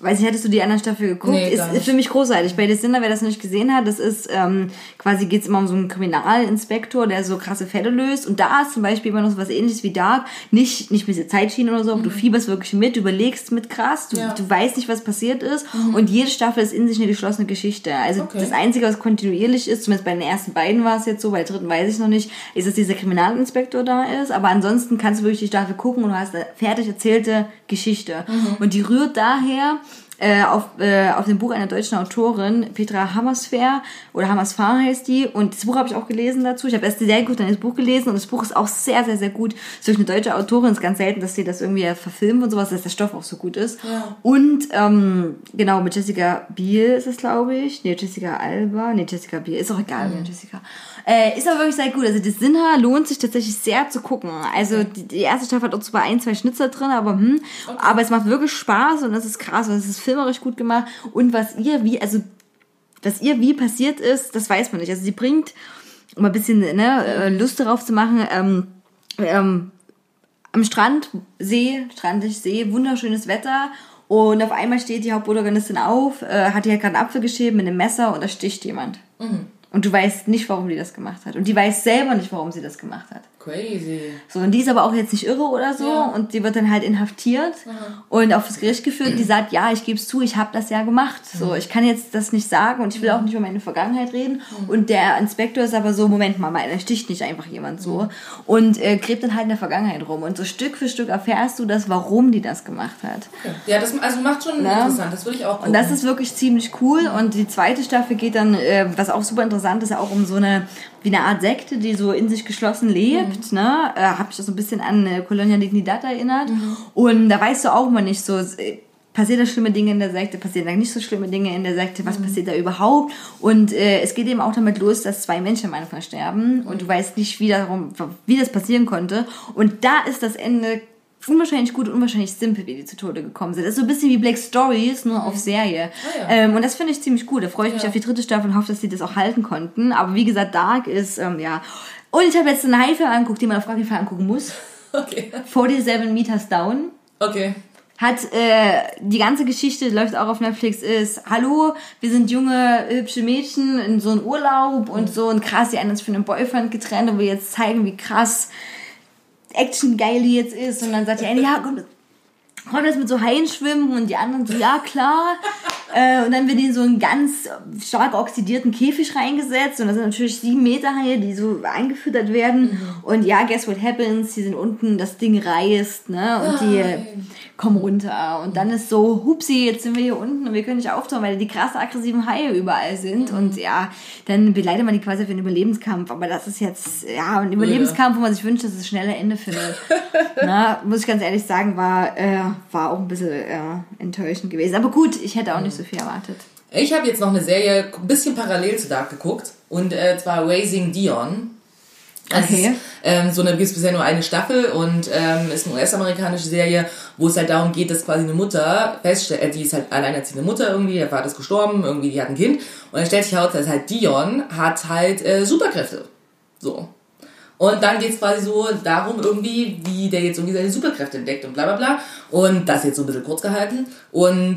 Weiß nicht, hättest du die anderen Staffel geguckt? Nee, ist, ist für mich großartig. Bei The Sinner, wer das noch nicht gesehen hat, das ist ähm, quasi geht's immer um so einen Kriminalinspektor, der so krasse Fälle löst. Und da ist zum Beispiel immer noch so was ähnliches wie Dark. Nicht, nicht mit der Zeitschiene oder so, aber du fieberst wirklich mit, du überlegst mit krass, du, Mhm. Ja. Mhm. du weißt nicht, was passiert ist. Und jede Staffel ist in sich eine geschlossene Geschichte. Also Okay. das Einzige, was kontinuierlich ist, zumindest bei den ersten beiden war es jetzt so, bei der dritten weiß ich noch nicht, ist, dass dieser Kriminalinspektor da ist. Aber ansonsten kannst du wirklich die Staffel gucken und du hast eine fertig erzählte Geschichte. Mhm. Und die rührt daher äh, auf, äh, auf dem Buch einer deutschen Autorin, Petra Hammersfair, oder Hammersfahr heißt die. Und das Buch habe ich auch gelesen dazu. Ich habe erst Serie geguckt, dann das Buch gelesen. Und das Buch ist auch sehr, sehr, sehr gut. Wirklich eine deutsche Autorin. Es ist ganz selten, dass sie das irgendwie verfilmen und sowas, dass der Stoff auch so gut ist. Ja. Und ähm, genau, mit Jessica Biel ist es, glaube ich. Nee, Jessica Alba. Nee, Jessica Biel. Ist auch egal, mhm. Jessica. Äh, ist aber wirklich sehr gut. Also das Sinha lohnt sich tatsächlich sehr zu gucken. Also die, die erste Staffel hat auch zwar ein, zwei Schnitzer drin, aber hm. Aber es macht wirklich Spaß und es ist krass und es ist filmerisch gut gemacht. Und was ihr wie, also was ihr wie passiert ist, das weiß man nicht. Also sie bringt, um ein bisschen ne, äh, Lust darauf zu machen, ähm, ähm, am Strand, See, strandig See, wunderschönes Wetter. Und auf einmal steht die Hauptprotagonistin auf, äh, hat ihr gerade einen Apfel geschält mit einem Messer und da sticht jemand. Und du weißt nicht, warum die das gemacht hat. Und die weiß selber nicht, warum sie das gemacht hat. Crazy. So, und die ist aber auch jetzt nicht irre oder so. Ja. Und die wird dann halt inhaftiert und auf das Gericht geführt. Die sagt, ja, ich gebe es zu, ich habe das ja gemacht. So, ich kann jetzt das nicht sagen und ich will auch nicht über meine Vergangenheit reden. Und der Inspektor ist aber so, Moment mal, er sticht nicht einfach jemand so. Und äh, gräbt dann halt in der Vergangenheit rum. Und so Stück für Stück erfährst du das, warum die das gemacht hat. Ja, das also macht schon Ja. interessant. Das würde ich auch gucken. Und das ist wirklich ziemlich cool. Und die zweite Staffel geht dann, äh, was auch super interessant ist, auch um so eine, wie eine Art Sekte, die so in sich geschlossen lebt. Ne? Äh, Habe ich das so ein bisschen an äh, Colonia Dignidad erinnert. Und da weißt du auch mal nicht so, äh, passiert da schlimme Dinge in der Sekte, passieren da nicht so schlimme Dinge in der Sekte, was passiert da überhaupt? Und äh, es geht eben auch damit los, dass zwei Menschen am Anfang sterben und du weißt nicht, wie, darum, wie das passieren konnte. Und da ist das Ende unwahrscheinlich gut und unwahrscheinlich simpel, wie die zu Tode gekommen sind. Das ist so ein bisschen wie Black Stories, nur auf Serie. Ah, ja. ähm, und das finde ich ziemlich gut. Da freue ich mich Ja. auf die dritte Staffel und hoffe, dass sie das auch halten konnten. Aber wie gesagt, Dark ist, ähm, ja. Und ich habe jetzt einen Haifilm angeguckt, den man auf keinen Fall angucken muss. Okay. 47 Meters Down. Okay. Hat äh, die ganze Geschichte, läuft auch auf Netflix, ist, hallo, wir sind junge, hübsche Mädchen in so einem Urlaub und so und krass, die einen uns von einem Boyfriend getrennt und wir jetzt zeigen, wie krass Action geil die jetzt ist. Und dann sagt die eine, ja, komm, komm jetzt mit so Haien schwimmen und die anderen so, ja klar. Äh, und dann wird in so einen ganz stark oxidierten Käfig reingesetzt und das sind natürlich sieben Meter Haie, die so eingefüttert werden. Und ja, guess what happens? Die sind unten, das Ding reißt, ne? Und die Nein. kommen runter. Und dann ist so, hupsi, jetzt sind wir hier unten und wir können nicht auftauchen, weil die krass aggressiven Haie überall sind. Und ja, dann beleidigt man die quasi für einen Überlebenskampf. Aber das ist jetzt, ja, ein Überlebenskampf, wo man sich wünscht, dass es schnelle Ende findet. Na, muss ich ganz ehrlich sagen, war, äh, war auch ein bisschen äh, enttäuschend gewesen. Aber gut, ich hätte auch nicht so viel erwartet. Ich habe jetzt noch eine Serie ein bisschen parallel zu Dark geguckt und äh, zwar Raising Dion. Das Okay. ist, ähm, so eine gibt es bisher nur eine Staffel und ähm, ist eine US-amerikanische Serie, wo es halt darum geht, dass quasi eine Mutter feststellt, äh, die ist halt alleinerziehende Mutter irgendwie, der Vater ist gestorben, irgendwie die hat ein Kind und dann stellt sich heraus, dass halt Dion hat halt äh, Superkräfte. So. Und dann geht's quasi so darum, irgendwie, wie der jetzt irgendwie seine Superkräfte entdeckt und bla bla bla. Und das jetzt so ein bisschen kurz gehalten. Und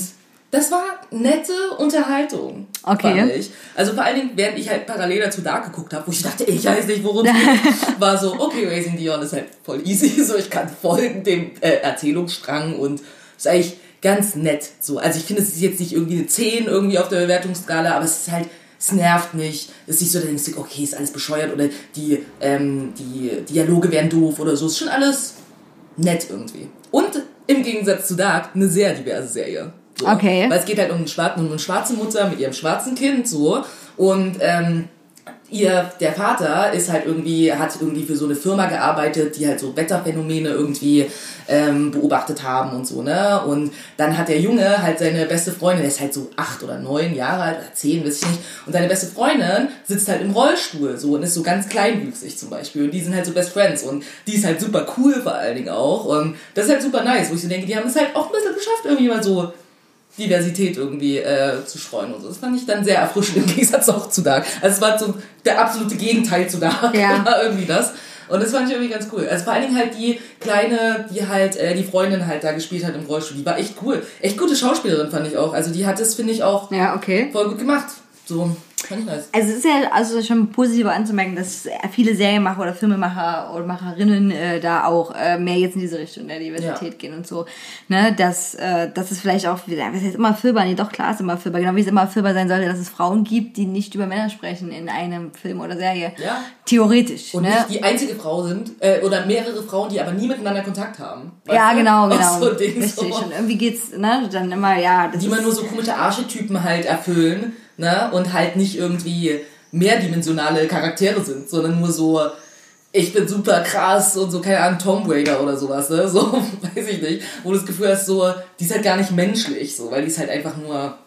das war nette Unterhaltung. Okay. Also vor allen Dingen, während ich halt parallel dazu Dark geguckt habe, wo ich dachte, ich weiß nicht, worum es geht, war so, okay, Raising Dion ist halt voll easy. So, ich kann folgen dem äh, Erzählungsstrang und ist eigentlich ganz nett. So, also ich finde, es ist jetzt nicht irgendwie eine 10 irgendwie auf der Bewertungsskala, aber es ist halt es nervt nicht, es ist nicht so, da denkst du, okay, ist alles bescheuert oder die, ähm, die Dialoge wären doof oder so. Ist schon alles nett irgendwie. Und im Gegensatz zu Dark eine sehr diverse Serie. So. Okay. Weil es geht halt um, einen schwarzen, um eine schwarze Mutter mit ihrem schwarzen Kind so und ähm, ihr, der Vater ist halt irgendwie, hat irgendwie für so eine Firma gearbeitet, die halt so Wetterphänomene irgendwie ähm, beobachtet haben und so, ne? Und dann hat der Junge halt seine beste Freundin, der ist halt so acht oder neun Jahre alt oder zehn, weiß ich nicht. Und seine beste Freundin sitzt halt im Rollstuhl so und ist so ganz kleinwüchsig zum Beispiel. Und die sind halt so Best Friends und die ist halt super cool vor allen Dingen auch. Und das ist halt super nice, wo ich so denke, die haben es halt auch ein bisschen geschafft, irgendwie mal so Diversität irgendwie äh, zu streuen und so. Das fand ich dann sehr erfrischend im Gegensatz auch zu Dark. Also es war so der absolute Gegenteil zu Dark. Ja. War irgendwie das. Und das fand ich irgendwie ganz cool. Also vor allen Dingen halt die kleine, die halt äh, die Freundin halt da gespielt hat im Rollstuhl. Die war echt cool. Echt gute Schauspielerin fand ich auch. Also die hat das, finde ich, auch Ja, okay. voll gut gemacht. So, nice. Also es ist ja also schon positiver anzumerken, dass viele Serienmacher oder Filmemacher oder Macherinnen äh, da auch äh, mehr jetzt in diese Richtung der Diversität Ja. gehen und so. Ne, dass, äh, dass es vielleicht auch, wieder- was heißt immer füllbar? Nee, doch klar ist immer füllbar. Genau wie es immer füllbar sein sollte, dass es Frauen gibt, die nicht über Männer sprechen in einem Film oder Serie. Ja. Theoretisch. Und ne? nicht die einzige Frau sind, äh, oder mehrere Frauen, die aber nie miteinander Kontakt haben. Ja, du? genau, genau. So Richtig. so. Und irgendwie geht's, ne, dann immer, ja, das die man nur so komische Archetypen halt erfüllen, ne? Und halt nicht irgendwie mehrdimensionale Charaktere sind, sondern nur so, ich bin super krass und so, keine Ahnung, Tomb Raider oder sowas, ne? So, weiß ich nicht. Wo du das Gefühl hast, so, die ist halt gar nicht menschlich, so, weil die ist halt einfach nur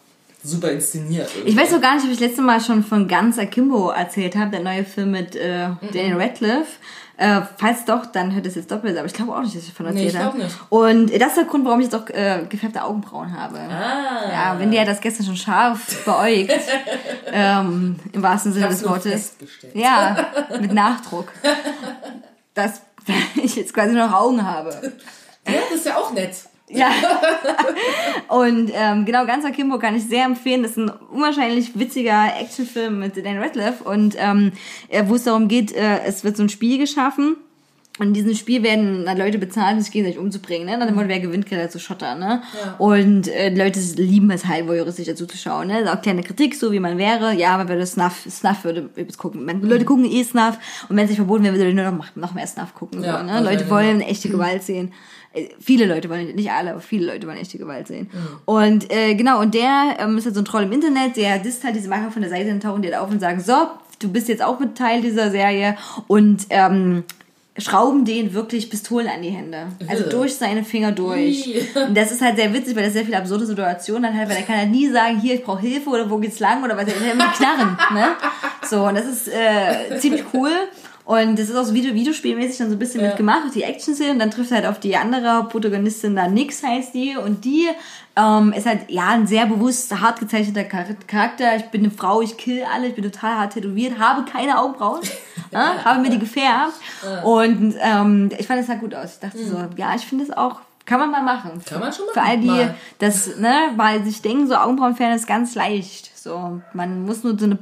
super inszeniert. Ich weiß auch gar nicht, ob ich letztes Mal schon von Guns Akimbo erzählt habe, der neue Film mit äh. Daniel Radcliffe. Äh, falls doch, dann hört es jetzt doppelt, aber ich glaube auch nicht, dass ich davon Nee, erzählt ich glaub habe. nicht. Und das ist der Grund, warum ich jetzt auch äh, gefärbte Augenbrauen habe. Ah. Ja, wenn der das gestern schon scharf beäugt, ähm, im wahrsten Sinne des Wortes. Ja, mit Nachdruck. Dass ich jetzt quasi noch Augen habe. Ja, das ist ja auch nett. Ja. Und ähm, genau, ganz Akimbo kann ich sehr empfehlen. Das ist ein unwahrscheinlich witziger Actionfilm mit Dan Radcliffe und ähm, äh, wo es darum geht, äh, es wird so ein Spiel geschaffen. Und in diesem Spiel werden dann Leute bezahlt, um sich gegenseitig umzubringen. Ne? Dann wurde wer gewinnt, kriegt er zu Schotter. Ne? Ja. Und äh, Leute lieben es halt, voyeuristisch dazu zu schauen. Ne? Auch kleine Kritik, so wie man wäre. Ja, man würde Snuff, Snuff würde übelst gucken. Man, Leute gucken eh Snuff. Und wenn es sich verboten wäre, würde nur noch, noch mehr Snuff gucken. Ja, so, ne? wahrscheinlich, Leute wollen echte Gewalt sehen. Äh, Viele Leute wollen, nicht alle, aber viele Leute wollen echte Gewalt sehen. Und äh, genau, und der ähm, ist halt so ein Troll im Internet, der disst halt diese Macher von der Seite, dann tauchen die halt auf und sagen, so, du bist jetzt auch mit Teil dieser Serie und ähm, schrauben den wirklich Pistolen an die Hände. Also durch seine Finger durch. Und das ist halt sehr witzig, weil das sehr viele absurde Situationen hat, halt, weil er kann halt nie sagen, hier, ich brauche Hilfe oder wo geht's lang oder was, er immer Knarren, ne? So, und das ist äh, ziemlich cool. Und das ist auch so Video Videospielmäßig dann so ein bisschen Ja. mitgemacht, die Action-Szene. Und dann trifft er halt auf die andere Protagonistin da, Nix heißt die. Und die ähm, ist halt, ja, ein sehr bewusst, hart gezeichneter Char- Charakter. Ich bin eine Frau, ich kill alle, ich bin total hart tätowiert, habe keine Augenbrauen, ja, habe mir die gefärbt. Und ähm, ich fand es sah gut aus. Ich dachte so, ja, ich finde es auch, kann man mal machen. Mhm. Kann man schon Für machen, all die, mal. das, ne, weil sich denken, so Augenbrauenfern ist ganz leicht. So, man muss nur so eine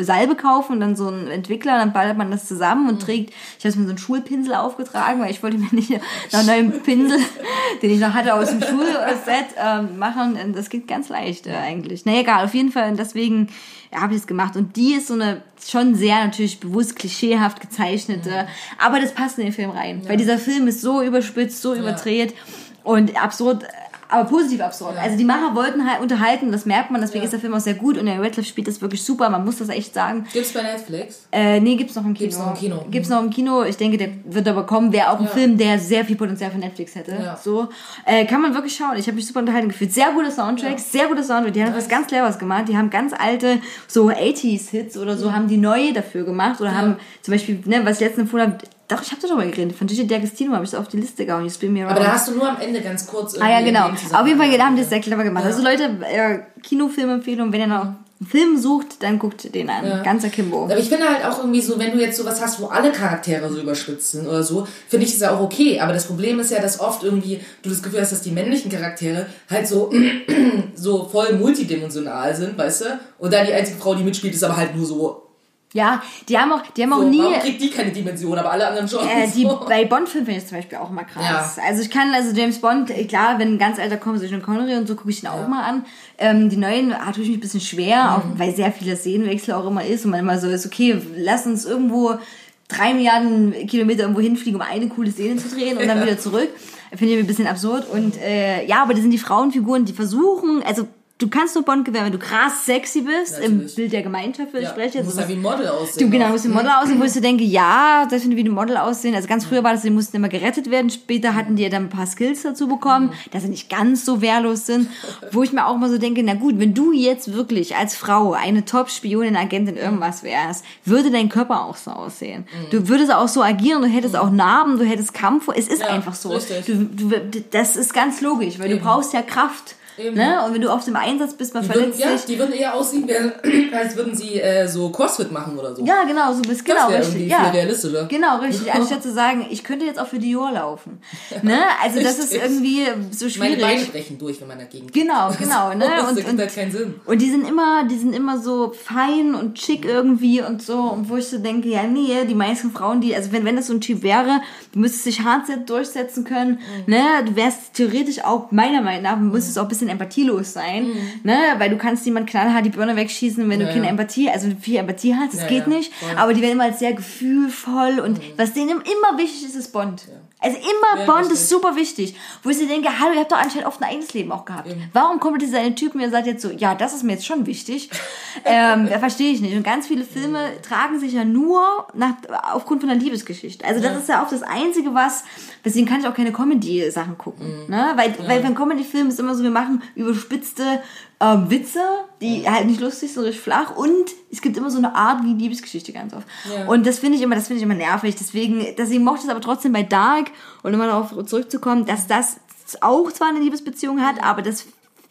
Salbe kaufen und dann so einen Entwickler, dann ballert man das zusammen Mhm. und trägt, ich habe mir so einen Schulpinsel aufgetragen, weil ich wollte mir nicht noch einen neuen Pinsel, den ich noch hatte aus dem Schulset, ähm, machen. Das geht ganz leicht äh, eigentlich. Na egal, auf jeden Fall. Deswegen ja, habe ich es gemacht. Und die ist so eine schon sehr natürlich bewusst klischeehaft gezeichnete, aber das passt in den Film rein. Weil dieser Film ist so überspitzt, so überdreht und absurd, aber positiv absurd. Also die Macher wollten halt unterhalten, das merkt man, deswegen Ja. ist der Film auch sehr gut und der Radcliffe spielt das wirklich super, man muss das echt sagen. Gibt's bei Netflix? Äh, nee, gibt's noch im Kino. Gibt's noch im Kino. Gibt's noch im Kino. Ich denke, der wird aber kommen. Wäre auch ein Ja. Film, der sehr viel Potenzial für Netflix hätte. Ja. So äh, kann man wirklich schauen. Ich habe mich super unterhalten gefühlt. Sehr gute Soundtracks, sehr gute Soundtracks. Die haben was ganz cleveres gemacht. Die haben ganz alte so 80s Hits oder so haben die neue dafür gemacht oder haben zum Beispiel, ne, was ich letztens empfohlen habe. Doch, ich habe darüber geredet. Von Gigi D'Agostino habe ich es auf die Liste gehauen. You spin me around. Aber da hast du nur am Ende ganz kurz Ah ja, irgendwie genau. Auf jeden Fall haben die das sehr clever gemacht. Ja. Also Leute, äh, Kinofilmempfehlung, wenn ihr noch einen Film sucht, dann guckt den an. Ja. Ganzer Kimbo. Aber ich finde halt auch irgendwie so, wenn du jetzt sowas hast, wo alle Charaktere so überspitzt sind oder so, finde ich das ja auch okay. Aber das Problem ist ja, dass oft irgendwie du das Gefühl hast, dass die männlichen Charaktere halt so, so voll multidimensional sind, weißt du? Und da die einzige Frau, die mitspielt, ist aber halt nur so Ja, die haben auch, die haben auch So, nie. Warum kriegt die keine Dimension, aber alle anderen schon? Äh, die, bei Bond-Filmen finde ich zum Beispiel auch immer krass. Ja. Also ich kann, also James Bond, äh, klar, wenn ein ganz alter kommt, so Sean Connery und so, gucke ich ihn auch mal an. Ähm, die neuen ah, tue ich mich ein bisschen schwer, Mhm. auch weil sehr viele Szenenwechsel auch immer ist und man immer so ist, okay, lass uns irgendwo drei Milliarden Kilometer irgendwo hinfliegen, um eine coole Szene zu drehen und dann wieder zurück. Finde ich ein bisschen absurd. Und äh, ja, aber das sind die Frauenfiguren, die versuchen, also du kannst nur Bond gewinnen, wenn du krass sexy bist, im Natürlich. Bild der Gemeinschaft, ich ja, du musst Also ja wie ein Model aussehen. Du genau, auch. musst ein Model aussehen, wo ich so denke, ja, das finde ich wie ein Model aussehen. Also ganz früher war das, die mussten immer gerettet werden. Später hatten die ja dann ein paar Skills dazu bekommen, dass sie nicht ganz so wehrlos sind. Wo ich mir auch mal so denke, na gut, wenn du jetzt wirklich als Frau eine Top-Spionin, Agentin, irgendwas wärst, würde dein Körper auch so aussehen. Du würdest auch so agieren, du hättest auch Narben, du hättest Kampf. Es ist Ja, einfach so. Du, du, das ist ganz logisch, weil du brauchst ja Kraft. Eben. Ne? Und wenn du auf dem Einsatz bist, man Die würden, verletzt ja, sich. die würden eher aussehen, als würden sie äh, so Crossfit machen oder so. Ja, genau, so bist genau wär richtig. Ja. viel realistischer. Genau, richtig. Anstatt zu sagen, ich könnte jetzt auch für Dior laufen. Ne? Also das ist irgendwie so Meine Beine schwierig. brechen durch, wenn man dagegen Genau, genau, ne? Das Und, ergibt und, halt keinen Sinn. und die sind immer, die sind immer so fein und schick irgendwie und so. Und wo ich so denke, ja, nee, die meisten Frauen, die, also wenn, wenn das so ein Typ wäre, du müsstest dich hart durchsetzen können, ne? Du wärst theoretisch auch, meiner Meinung nach, müsstest auch ein bisschen empathielos sein, ne? Weil du kannst jemand knallhart die Birne wegschießen, wenn du Ja, keine ja. Empathie, also viel Empathie hast, das Ja, geht nicht. Aber die werden immer als sehr gefühlvoll und was denen immer wichtig ist, ist Bond. Also immer Ja, Bond richtig. ist super wichtig. Wo ich so denke, hallo, ihr habt doch anscheinend oft ein eigenes Leben auch gehabt. Warum kommt dieser eine Typ mir und sagt jetzt so, ja, das ist mir jetzt schon wichtig? ähm, verstehe ich nicht. Und ganz viele Filme tragen sich ja nur nach, aufgrund von der Liebesgeschichte. Also das ist ja auch das Einzige, was, deswegen kann ich auch keine Comedy-Sachen gucken. Ne? Weil, weil beim Comedy-Film ist immer so, wir machen überspitzte ähm, Witze, die halt nicht lustig sind, richtig flach und es gibt immer so eine Art wie Liebesgeschichte ganz oft. Ja. Und das finde ich immer, das finde ich immer nervig. Deswegen, deswegen mochte ich es aber trotzdem bei Dark und immer darauf zurückzukommen, dass das auch zwar eine Liebesbeziehung hat, aber das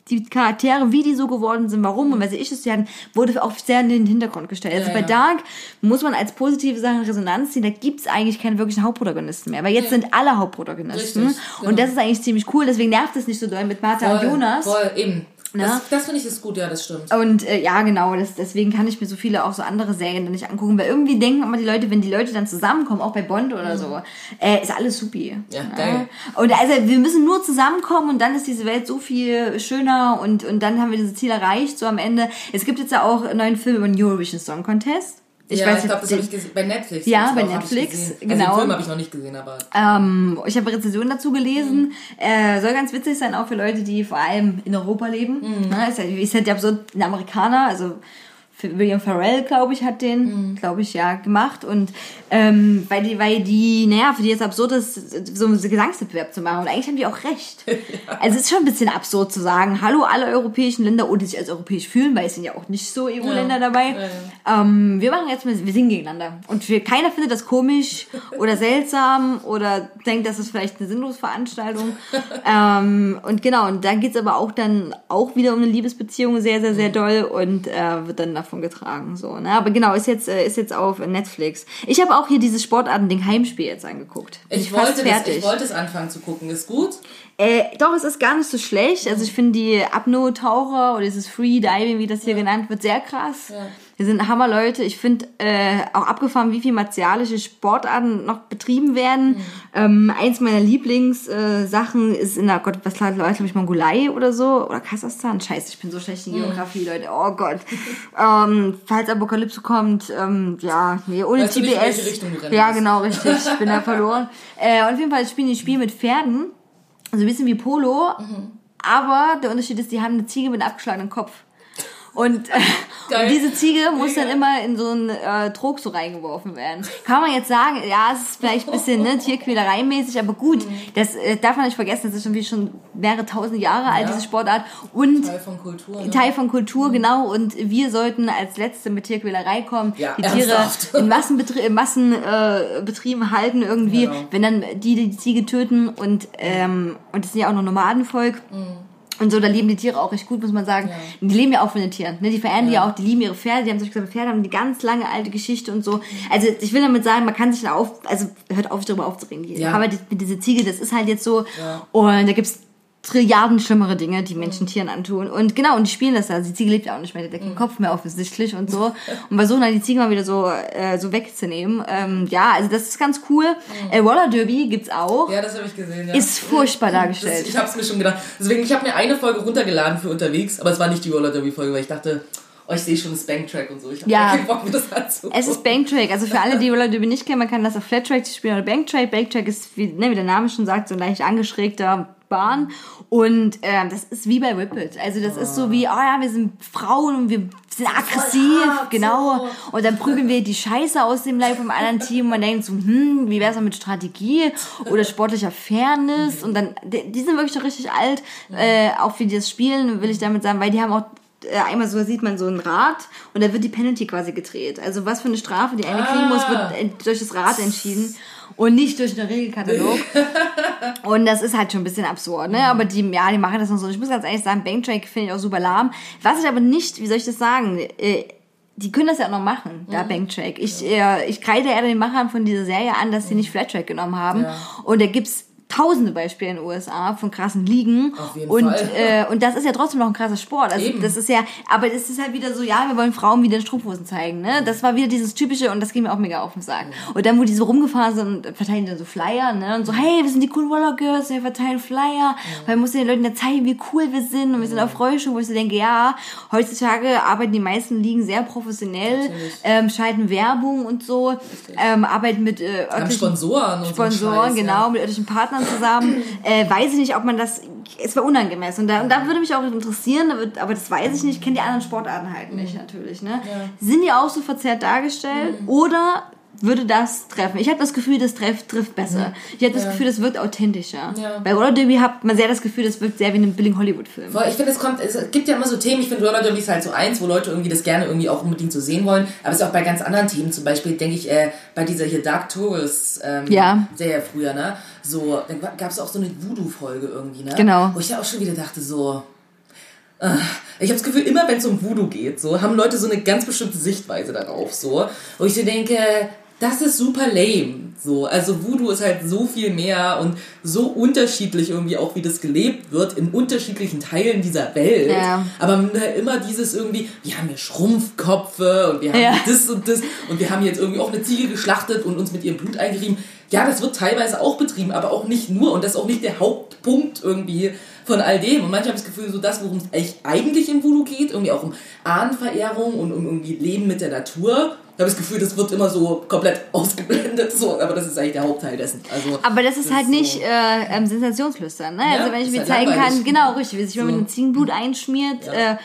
die Charaktere, wie die so geworden sind, warum und welche Issues sie hatten, wurde auch sehr in den Hintergrund gestellt. Also Ja, bei ja. Dark muss man als positive Sache Resonanz ziehen, da gibt's eigentlich keine wirklichen Hauptprotagonisten mehr. Weil jetzt sind alle Hauptprotagonisten. Richtig, genau. Und das ist eigentlich ziemlich cool, deswegen nervt es nicht so doll mit Martha und Jonas. Voll, eben. Ne? Das, das finde ich ist gut, ja, das stimmt. Und äh, ja, genau, das, deswegen kann ich mir so viele auch so andere Serien dann nicht angucken, weil irgendwie denken immer die Leute, wenn die Leute dann zusammenkommen, auch bei Bond oder so, äh, ist alles supi. Ja, geil. Und also wir müssen nur zusammenkommen und dann ist diese Welt so viel schöner und, und dann haben wir dieses Ziel erreicht, so am Ende. Es gibt jetzt ja auch einen neuen Film über den Eurovision Song Contest. Ich ja, weiß ich glaube, das habe ich gesehen. Bei Netflix. Ja, bei ich Netflix, genau. Also den Film habe ich noch nicht gesehen, aber. Ähm, ich habe Rezensionen dazu gelesen. Äh, soll ganz witzig sein, auch für Leute, die vor allem in Europa leben. Ne, ist, ja, ist halt ja absurd, ein Amerikaner, also William Farrell, glaube ich, hat den, glaube ich, ja, gemacht. Und ähm, weil die, weil die, naja, für die jetzt absurd ist, so einen Gesangswettbewerb zu machen. Und eigentlich haben die auch recht. Also es ist schon ein bisschen absurd zu sagen, hallo alle europäischen Länder, die sich als europäisch fühlen, weil es sind ja auch nicht so EU-Länder dabei. Ähm, wir machen jetzt mal, wir singen gegeneinander. Und wir, keiner findet das komisch oder seltsam oder denkt, das ist vielleicht eine sinnlose Veranstaltung. ähm, und genau, und da geht's aber auch dann auch wieder um eine Liebesbeziehung sehr, sehr, sehr doll und äh, wird dann davon getragen. So, ne? Aber genau, ist jetzt, äh, ist jetzt auf Netflix. Ich habe auch hier dieses Sportarten-Ding Heimspiel jetzt angeguckt. Bin Ich fast wollte, das, ich wollte es anfangen zu gucken. Ist gut? äh, doch, es ist gar nicht so schlecht. Also ich finde die Apnoe-Taucher oder dieses Freediving, wie das hier genannt wird, sehr krass. Wir sind Hammerleute. Ich finde äh, auch abgefahren, wie viel martialische Sportarten noch betrieben werden. Ähm, eins meiner Lieblingssachen äh, ist in der, Gott, was glaube ich, Mongolei oder so. Oder Kasachstan. Scheiße, ich bin so schlecht in Geografie, Leute. Oh Gott. ähm, falls Apokalypse kommt, ähm, ja, nee, ohne Weißt GPS. Ja, genau, richtig. Ich bin da verloren. Äh, auf jeden Fall spielen die Spiel mit Pferden. Also ein bisschen wie Polo. Aber der Unterschied ist, die haben eine Ziege mit einem abgeschlagenen Kopf. Und, äh, und diese Ziege muss Mega. dann immer in so einen äh, Trog so reingeworfen werden. Kann man jetzt sagen, ja, es ist vielleicht ein bisschen ne, Tierquälerei-mäßig, aber gut, das äh, darf man nicht vergessen, das ist schon wie schon mehrere tausend Jahre alt, Ja. diese Sportart. Und Teil von Kultur. Ne? Teil von Kultur, genau. Und wir sollten als Letzte mit Tierquälerei kommen, Ja, die Tiere ernsthaft. in Massenbetrieben Massen, äh, halten irgendwie, Genau. wenn dann die die Ziege töten und ähm, und das sind ja auch noch Nomadenvolk. Und so, da leben die Tiere auch recht gut, muss man sagen. Die leben ja auch von den Tieren. Ne? Die verehren die ja auch, die lieben ihre Pferde. Die haben gesagt, Pferde haben die ganz lange alte Geschichte und so. Also ich will damit sagen, man kann sich da auf, also hört auf, sich darüber aufzuregen. Ja. Aber die, mit dieser Ziege, das ist halt jetzt so. Ja. Und da gibt's Trilliarden schlimmere Dinge, die Menschen Tieren antun. Und genau, und die spielen das da. Die Ziege lebt ja auch nicht mehr, die hat keinen Kopf mehr offensichtlich und so. Und versuchen dann die Ziege mal wieder so, äh, so wegzunehmen. Ähm, ja, also das ist ganz cool. Äh, Roller Derby gibt's auch. Ja, das habe ich gesehen. Ja. Ist furchtbar Das, dargestellt. ich habe es mir schon gedacht. Deswegen, ich habe mir eine Folge runtergeladen für unterwegs, aber es war nicht die Roller Derby Folge, weil ich dachte, oh, ich sehe schon das Banktrack und so. Ich habe Ja. keinen Bock, mir das anzugucken. Es ist Banktrack. Also für alle, die Roller Derby nicht kennen, man kann das auf Flattrack spielen oder Banktrack. Banktrack ist, wie, ne, wie der Name schon sagt, so ein leicht angeschrägter Bahn. Und ähm, das ist wie bei Whippet. Also das ist so wie, oh ja, wir sind Frauen und wir sind aggressiv, hart, genau. Und dann prügeln wir die Scheiße aus dem Leib vom anderen Team und man denkt so, hm, wie wär's dann mit Strategie oder sportlicher Fairness? Und dann, die, die sind wirklich schon richtig alt, äh, auch wie die das spielen, will ich damit sagen, weil die haben auch äh, einmal so sieht man so ein Rad und da wird die Penalty quasi gedreht. Also was für eine Strafe die eine kriegen muss, wird äh, durch das Rad entschieden und nicht durch den Regelkatalog. und das ist halt schon ein bisschen absurd, ne? Aber die, ja, die machen das noch so. Ich muss ganz ehrlich sagen, Banktrack finde ich auch super lahm. Was ich aber nicht, wie soll ich das sagen? Äh, die können das ja auch noch machen, da Banktrack. Ich, äh, ich kreide eher den Machern von dieser Serie an, dass sie nicht Flattrack genommen haben. Und da gibt's tausende Beispiele in den USA von krassen Ligen. Auf jeden und, Fall. Äh, und das ist ja trotzdem noch ein krasser Sport. Also Eben. das ist ja, aber es ist halt wieder so, ja, wir wollen Frauen wieder in Strumpfhosen zeigen, ne? Das war wieder dieses typische und das ging mir auch mega auf den Sack. Und dann, wo die so rumgefahren sind und verteilen dann so Flyer, ne? Und so, hey, wir sind die coolen Roller Girls, wir verteilen Flyer, weil wir müssen den Leuten ja zeigen, wie cool wir sind und wir sind auf Rollschuhen, wo ich so denke, ja, heutzutage arbeiten die meisten Ligen sehr professionell, ähm, schalten Werbung und so, ähm, arbeiten mit äh, Haben Sponsoren und so Sponsoren, einen Scheiß, genau, Ja. mit örtlichen Partnern zusammen. äh, weiß ich nicht, ob man das. Es war unangemessen. Und da, und da würde mich auch interessieren, aber das weiß ich nicht. Ich kenne die anderen Sportarten halt nicht, natürlich. Ne? Sind die auch so verzerrt dargestellt? Oder würde das treffen? Ich habe das Gefühl, das trifft, trifft besser. Ich habe das Gefühl, das wirkt authentischer. Ja. Bei Roller Derby hat man sehr das Gefühl, das wirkt sehr wie ein Billing Hollywood-Film. Ich finde, es kommt, es gibt ja immer so Themen, ich finde Roller Derby ist halt so eins, wo Leute irgendwie das gerne irgendwie auch unbedingt so sehen wollen. Aber es ist auch bei ganz anderen Themen, zum Beispiel, denke ich, äh, bei dieser hier Dark Tourist ähm, Ja. Serie früher, ne? So, dann gab es auch so eine Voodoo-Folge irgendwie, ne? Genau. Wo ich ja auch schon wieder dachte, so. äh, Ich habe das Gefühl, immer wenn es um Voodoo geht, so haben Leute so eine ganz bestimmte Sichtweise darauf, so, wo ich so denke, das ist super lame, so. Also Voodoo ist halt so viel mehr und so unterschiedlich irgendwie auch, wie das gelebt wird in unterschiedlichen Teilen dieser Welt. Ja. Aber man immer dieses irgendwie, wir haben hier Schrumpfköpfe und wir haben Ja. das und das und wir haben jetzt irgendwie auch eine Ziege geschlachtet und uns mit ihrem Blut eingerieben. Ja, das wird teilweise auch betrieben, aber auch nicht nur und das ist auch nicht der Hauptpunkt irgendwie von all dem. Und manchmal habe ich das Gefühl, so das, worum es eigentlich im Voodoo geht, irgendwie auch um Ahnenverehrung und um irgendwie Leben mit der Natur. Da habe ich das Gefühl, das wird immer so komplett ausgeblendet, so, aber das ist eigentlich der Hauptteil dessen. Also, Aber das ist halt so- nicht äh, ähm, Sensationsflüstern, ne? Ja, also wenn ich ist mir halt zeigen kann, langweilig. genau, richtig, wie sich So. mit Ziegenblut einschmiert. Äh,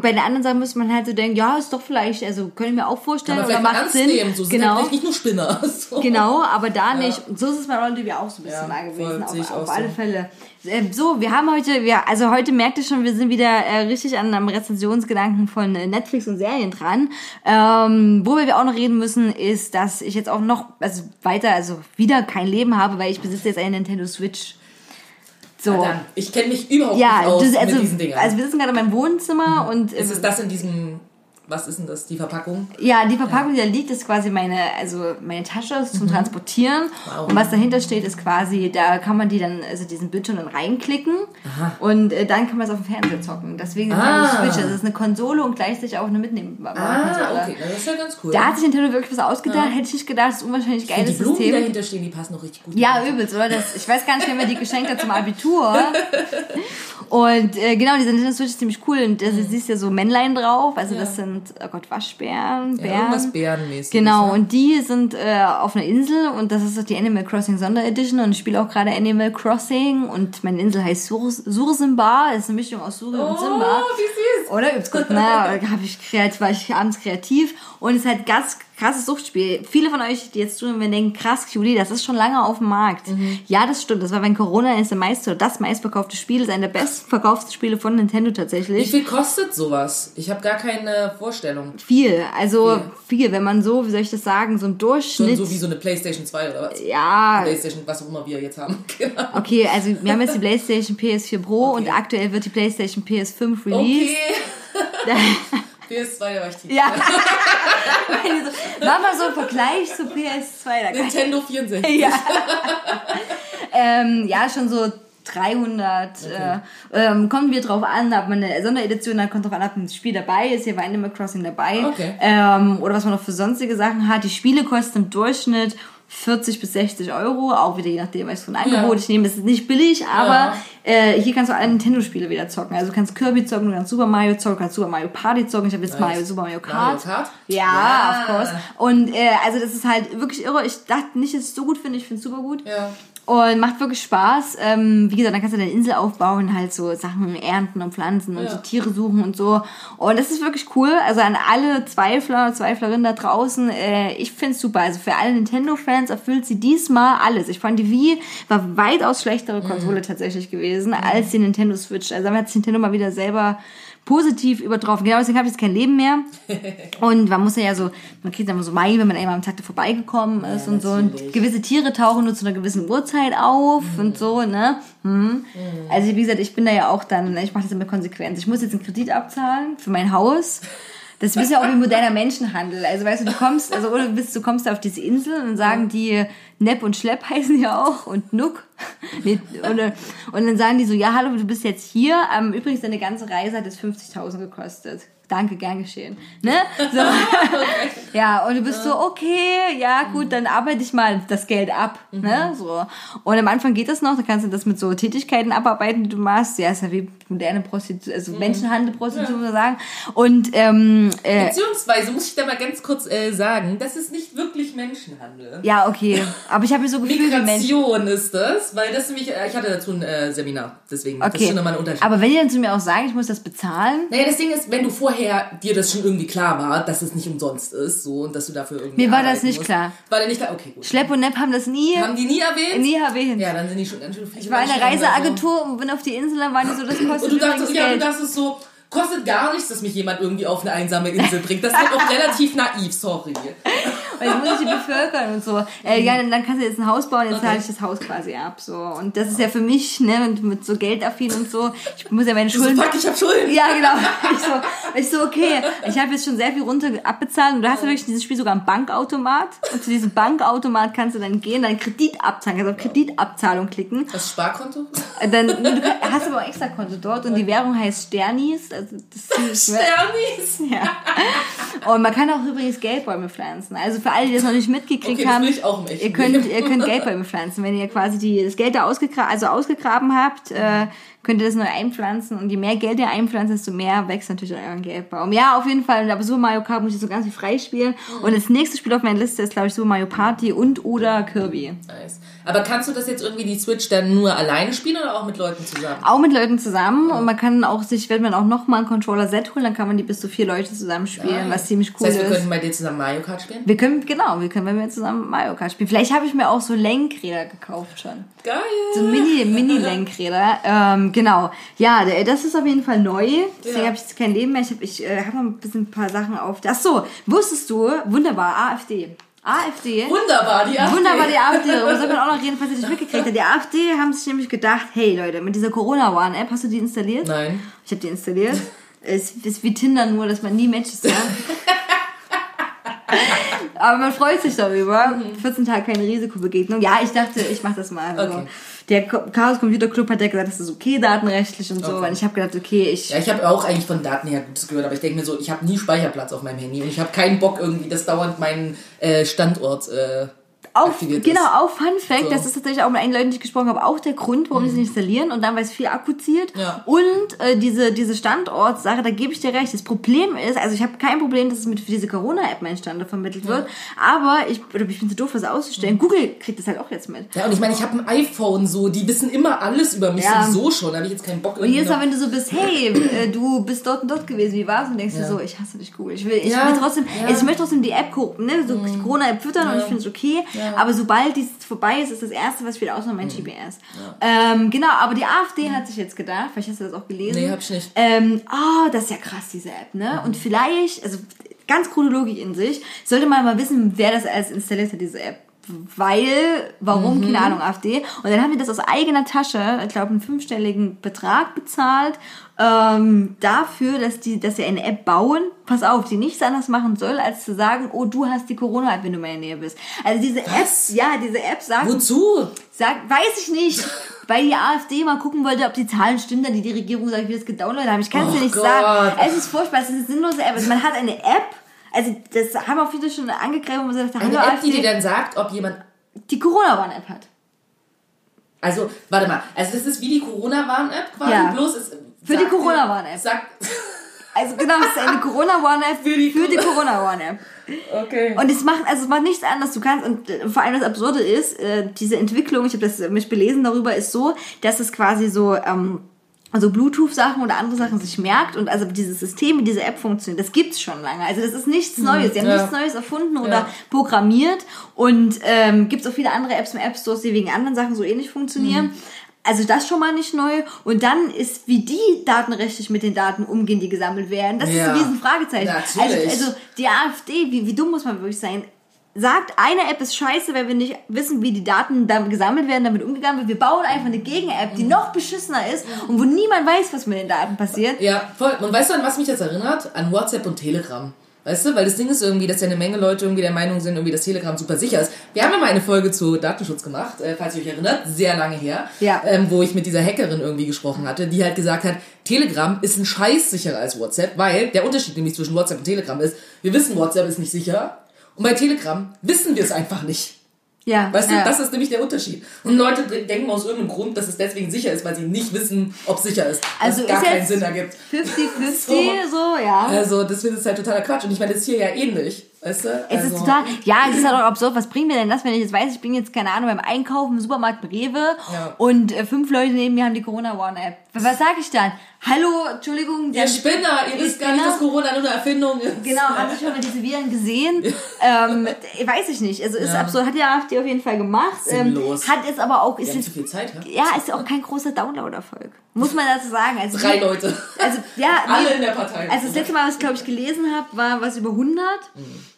bei den anderen Sachen müsste man halt so denken, ja, ist doch vielleicht, also könnte ich mir auch vorstellen, aber oder macht Sinn. nehmen, so sind genau. halt nicht nur Spinner. So. Genau, aber da nicht. Und so ist es bei Roll auch so ein bisschen Ja, mal gewesen. voll, sehe ich auf auf auch alle so. Fälle. Äh, So, wir haben heute, wir, also heute merkt ihr schon, wir sind wieder äh, richtig an einem Rezensionsgedanken von Netflix und Serien dran. Ähm, worüber wir auch noch reden müssen, ist, dass ich jetzt auch noch, also weiter, also wieder kein Leben habe, weil ich besitze jetzt eine Nintendo Switch. So. Dann, ich kenne mich überhaupt Ja, nicht aus das, also, mit diesen Dingern. also wir sitzen gerade in meinem Wohnzimmer und äh, ist es das in diesem, was ist denn das, die Verpackung? Ja, die Verpackung, die da liegt, ist quasi meine, also meine Tasche zum Transportieren. Mhm. Wow. Und was dahinter steht, ist quasi, da kann man die dann, also diesen Bildschirm dann reinklicken. Und äh, dann kann man es auf dem Fernseher zocken. Deswegen ist Ah. es eine Switch. Das ist eine Konsole und gleichzeitig auch eine mitnehmbare Konsole. Ah, okay, das ist ja ganz cool. Da hat sich Nintendo wirklich was ausgedacht. Hätte ich nicht gedacht, das ist unwahrscheinlich geiles die Blumen, die System. dahinter stehen, die passen noch richtig gut. Ja, übelst, oder? Das, ich weiß gar nicht, wer mir die geschenkt hat zum Abitur. Und äh, genau, diese Nintendo Switch ist ziemlich cool. Und da siehst du ja so Männlein drauf. Also das sind, oh Gott, Waschbären, Ja, Bären. irgendwas Bärenmäßiges. Genau, ne? und die sind äh, auf einer Insel und das ist doch die Animal Crossing Sonderedition und ich spiele auch gerade Animal Crossing und meine Insel heißt Sur Sursimba, das ist eine Mischung aus Suri und Simba. Oh, wie süß. Oder? Übelst gut, ne? Hab ich kreativ, war ich abends kreativ und es ist halt ganz krasses Suchtspiel. Viele von euch, die jetzt tun, wenn denken, krass, Juli, das ist schon lange auf dem Markt. Mhm. Ja, das stimmt. Das war wenn Corona ist der meiste oder das meistverkaufte Spiel, das ist einer der bestverkauften Spiele von Nintendo Wie tatsächlich. viel kostet sowas? Ich habe gar keine Vorstellung. Viel, also viel, wenn man so, wie soll ich das sagen, so ein Schon Durchschnitt. so wie so eine Playstation 2 oder was? ja, Playstation, was auch immer wir jetzt haben. Genau. Okay, also wir haben jetzt die PlayStation PS4 Pro Okay. und aktuell wird die PlayStation PS5 released. Okay. PS2 da war ich tief. Ja. Mach mal so einen Vergleich zu PS2. Da kann Nintendo 64. ja. ähm, ja, schon so 300. Äh, ähm, kommt wieder drauf an, ob man eine Sonderedition hat, kommt drauf an, ob ein Spiel dabei ist. Hier war Animal Crossing dabei. Okay. Ähm, oder was man noch für sonstige Sachen hat. Die Spiele kosten im Durchschnitt 40 bis 60 Euro, auch wieder je nachdem, was für ein Angebot ich nehme. Es ist nicht billig, aber Ja. äh, hier kannst du alle Nintendo-Spiele wieder zocken. Also du kannst Kirby zocken, du kannst Super Mario zocken, du kannst Super Mario Party zocken. Ich habe jetzt Mario, Super Mario Kart. Mario Kart? Ja, Ja. of course. Und äh, also das ist halt wirklich irre. Ich dachte nicht, dass ich es so gut finde. Ich finde es super gut. Ja. Und macht wirklich Spaß. Ähm, wie gesagt, dann kannst du deine Insel aufbauen, halt so Sachen ernten und pflanzen und Ja. so Tiere suchen und so. Und das ist wirklich cool. Also an alle Zweifler, Zweiflerinnen da draußen, äh, ich find's super. Also für alle Nintendo-Fans erfüllt sie diesmal alles. Ich fand die Wii war weitaus schlechtere Konsole tatsächlich gewesen als die Nintendo Switch. Also damit hat Nintendo mal wieder selber positiv übertroffen. Genau deswegen habe ich jetzt kein Leben mehr. Und man muss ja so, man kriegt dann so Mai, wenn man einmal am Tag vorbeigekommen ist und so. Und natürlich. gewisse Tiere tauchen nur zu einer gewissen Uhrzeit auf und so, ne? Hm. Also wie gesagt, ich bin da ja auch dann, ich mache das immer konsequent. Ich muss jetzt einen Kredit abzahlen für mein Haus. Das ist ja auch wie moderner Menschenhandel. Also weißt du, du kommst, also oder bist, du kommst auf diese Insel und sagen die Nepp und Schlepp heißen ja auch und Nuck. Und, und dann sagen die so, ja, hallo, du bist jetzt hier. Ähm, übrigens, deine ganze Reise hat jetzt 50.000 gekostet. Danke, gern geschehen. Ne? So. Ja, und du bist so, okay, ja, gut, dann arbeite ich mal das Geld ab. Ne? So. Und am Anfang geht das noch, da kannst du das mit so Tätigkeiten abarbeiten, die du machst. Ja, ist ja wie moderne Prostitution, also Menschenhandel, Prostitution, würde ich sagen. Und ähm, äh, Beziehungsweise muss ich da mal ganz kurz äh, sagen, das ist nicht wirklich Menschenhandel. ja, okay. Aber ich habe mir so Gefühl. Migration ist das, weil das nämlich, äh, ich hatte dazu ein äh, Seminar, deswegen, das ist Okay. schon nochmal ein Unterschied. Aber wenn die dann zu mir auch sagen, ich muss das bezahlen, naja, das Ding ist, wenn du vorher dir das schon irgendwie klar war, dass es nicht umsonst ist, so, und dass du dafür irgendwie Mir war das nicht musst. klar. War dir nicht klar? Okay, gut. Schlepp und Nepp haben das nie, Haben die nie erwähnt? nie erwähnt. Ja, dann sind die schon ganz schön. Ich war in einer Reiseagentur und bin auf die Insel, dann waren die so, das kostet Und du dachtest, ja, du dachtest so, kostet gar nichts, dass mich jemand irgendwie auf eine einsame Insel bringt. Das wird auch relativ naiv, sorry. Weil ich muss ich bevölkern und so. Äh, ja, dann, dann kannst du jetzt ein Haus bauen, jetzt Okay. zahle ich das Haus quasi ab. So. Und das ist ja für mich, ne, und mit so geldaffin und so, ich muss ja meine So, Schulden. fuck, ich hab Schulden. Ja, genau. Ich so, ich so okay, ich habe jetzt schon sehr viel runter abbezahlt und du hast ja wirklich dieses Spiel sogar einen Bankautomat und zu diesem Bankautomat kannst du dann gehen, deinen Kredit abzahlen, kannst auf Kreditabzahlung klicken. Das Sparkonto? Äh, Dann, du hast aber auch extra Konto dort und die Währung heißt Sternis. Also das ist Sternis. ja. Und man kann auch übrigens Geldbäume pflanzen. Also für alle, die das noch nicht mitgekriegt Okay, haben, ich auch ihr könnt, ihr könnt Geldbäume pflanzen. Wenn ihr quasi die, das Geld da ausgegra also ausgegraben habt, äh, könnt ihr das neu einpflanzen. Und je mehr Geld ihr einpflanzt, desto mehr wächst natürlich euren Geldbaum. Ja, auf jeden Fall. Aber Super Mario Kart muss ich so ganz viel freispielen. Und das nächste Spiel auf meiner Liste ist, glaube ich, Super Mario Party und oder Kirby. Nice. Aber kannst du das jetzt irgendwie die Switch dann nur alleine spielen oder auch mit Leuten zusammen? Auch mit Leuten zusammen. Und man kann auch sich, wenn man auch noch mal ein Controller-Set holen, dann kann man die bis zu vier Leute zusammen spielen, was ziemlich cool Das heißt, wir ist. könnten bei dir zusammen Mario Kart spielen? Wir können, genau, wir können, wenn wir zusammen Mario Kart spielen. Vielleicht habe ich mir auch so Lenkräder gekauft schon. Geil. So Mini, Mini-Lenkräder. Ähm, genau. Ja, das ist auf jeden Fall neu. Deswegen Ja. habe ich jetzt kein Leben mehr. Ich habe ich, äh, hab noch ein bisschen ein paar Sachen auf. Ach so, wusstest du, wunderbar, AfD. AfD. Wunderbar, die AfD. Wunderbar, die AfD. Darüber soll man auch noch reden, falls ihr nicht mitgekriegt habt. Die AfD haben sich nämlich gedacht, hey Leute, mit dieser Corona-Warn-App, hast du die installiert? Nein. Ich habe die installiert. Es ist wie Tinder nur, dass man nie Matches hat. Aber man freut sich darüber. 14 Tage keine Risikobegegnung. Ja, ich dachte, ich mache das mal. Also, Okay. Der Chaos Computer Club hat ja gesagt, das ist okay datenrechtlich und so. Okay. Und ich habe gedacht, okay, ich. Ja, ich habe auch eigentlich von Daten her Gutes gehört, aber ich denke mir so, ich habe nie Speicherplatz auf meinem Handy und ich habe keinen Bock irgendwie, dass dauernd mein äh, Standort äh, Auf, genau, auch Fun Fact, So. das ist tatsächlich auch mit einigen Leuten, die ich gesprochen habe, auch der Grund, warum die es nicht installieren und dann, weil es viel Akku zieht. Ja. Und äh, diese, diese Standortsache, da gebe ich dir recht. Das Problem ist, also ich habe kein Problem, dass es mit für diese Corona-App mein Standort vermittelt wird, aber ich, oder ich bin zu doof, das auszustellen. Google kriegt das halt auch jetzt mit. Ja, und ich meine, ich habe ein iPhone so, die wissen immer alles über mich Ja. sowieso schon, da habe ich jetzt keinen Bock Und jedes Mal, noch- wenn du so bist, hey, äh, du bist dort und dort gewesen, wie war's? Und denkst Ja. du so, ich hasse dich, Google. Ich will, ich Ja, will trotzdem, ja. ich möchte trotzdem die App gucken, ne? So die Corona-App füttern und ich finde es okay. Aber sobald dies vorbei ist, ist das Erste, was ich wieder ausmache, mein GPS. Ähm, genau, aber die AfD hat sich jetzt gedacht, vielleicht hast du das auch gelesen. Nee, hab ich nicht. Ähm, ah, das ist ja krass, diese App, ne? Und vielleicht, also ganz coole Logik in sich, sollte man mal wissen, wer das alles installiert hat, diese App. Weil, warum, Mhm. keine Ahnung, AfD. Und dann haben die das aus eigener Tasche, ich glaube, einen fünfstelligen Betrag bezahlt, ähm, dafür, dass die, dass sie eine App bauen, pass auf, die nichts anderes machen soll, als zu sagen, oh, du hast die Corona-App, wenn du in meiner Nähe bist. Also diese Was? App, ja, diese App sagt, Wozu? Sag, weiß ich nicht. weil die AfD mal gucken wollte, ob die Zahlen stimmen, dann die, die Regierung sagt, wie das gedownloadet haben. Ich kann es Oh dir nicht Gott. sagen. Es ist furchtbar, es ist eine sinnlose App. Also man hat eine App, also das haben auch viele schon angegriffen, wo man sagt, Eine hallo App, die dir dann sagt, ob jemand die Corona-Warn-App hat. Also, warte mal. Also, das ist wie die Corona-Warn-App quasi. Ja. Bloß es Für die Corona-Warn-App. Sagt. Also genau, es ist eine Corona-Warn-App Für die für die Corona-Warn-App. Okay. Und es macht, also es macht nichts anderes. Du kannst, und äh, vor allem das Absurde ist, äh, diese Entwicklung, ich habe das mich belesen darüber, ist so, dass es quasi so, ähm, also Bluetooth-Sachen oder andere Sachen sich merkt und also dieses System, wie diese App funktioniert, das gibt's schon lange. Also das ist nichts Neues. Sie haben ja. nichts Neues erfunden oder Ja. programmiert und ähm, gibt's auch viele andere Apps im App Store, die wegen anderen Sachen so ähnlich funktionieren. Mhm. Also das schon mal nicht neu. Und dann ist, wie die datenrechtlich mit den Daten umgehen, die gesammelt werden, das ist Ja. ein riesen Fragezeichen. Also, also die AfD, wie, wie dumm muss man wirklich sein? Sagt, eine App ist scheiße, weil wir nicht wissen, wie die Daten da gesammelt werden, damit umgegangen wird. Wir bauen einfach eine Gegen-App, die noch beschissener ist und wo niemand weiß, was mit den Daten passiert. Ja, voll. Und weißt du, an was mich das erinnert? An WhatsApp und Telegram. Weißt du, weil das Ding ist irgendwie, dass ja eine Menge Leute irgendwie der Meinung sind, irgendwie, dass Telegram super sicher ist. Wir haben ja mal eine Folge zu Datenschutz gemacht, äh, falls ihr euch erinnert, sehr lange her, Ja. ähm, wo ich mit dieser Hackerin irgendwie gesprochen hatte, die halt gesagt hat, Telegram ist ein Scheiß sicherer als WhatsApp, weil der Unterschied nämlich zwischen WhatsApp und Telegram ist, wir wissen, WhatsApp ist nicht sicher und bei Telegram wissen wir es einfach nicht. Ja, Weißt du, ja. das ist nämlich der Unterschied. Und Leute denken aus irgendeinem Grund, dass es deswegen sicher ist, weil sie nicht wissen, ob es sicher ist. Also gar ist keinen Sinn ergibt. 50-50, so. ja. Also, das ist halt totaler Quatsch. Und ich meine, das ist hier ja ähnlich. Weißt du? Es also, ist total, ja, es ist halt auch absurd. Was bringt mir denn das, wenn ich jetzt weiß, ich bin jetzt, keine Ahnung, beim Einkaufen im Supermarkt Rewe Ja. und äh, fünf Leute neben mir haben die Corona-Warn-App. Was sage ich dann? Hallo, Entschuldigung. Ihr Spinner, ihr wisst gar nicht, dass Corona nur eine Erfindung ist. Genau, haben Sie schon mal diese Viren gesehen? ähm, weiß ich nicht. Also ist Ja. absurd. Hat die AfD auf jeden Fall gemacht. Ähm, Sinnlos. hat es aber auch, ist jetzt, viel Zeit, ja? ja, ist auch kein großer Download-Erfolg. Muss man dazu sagen. Also Drei Leute. Also, ja, Alle nee, in der Partei. Also das letzte Mal, was ich glaube ich gelesen habe, war was über 100.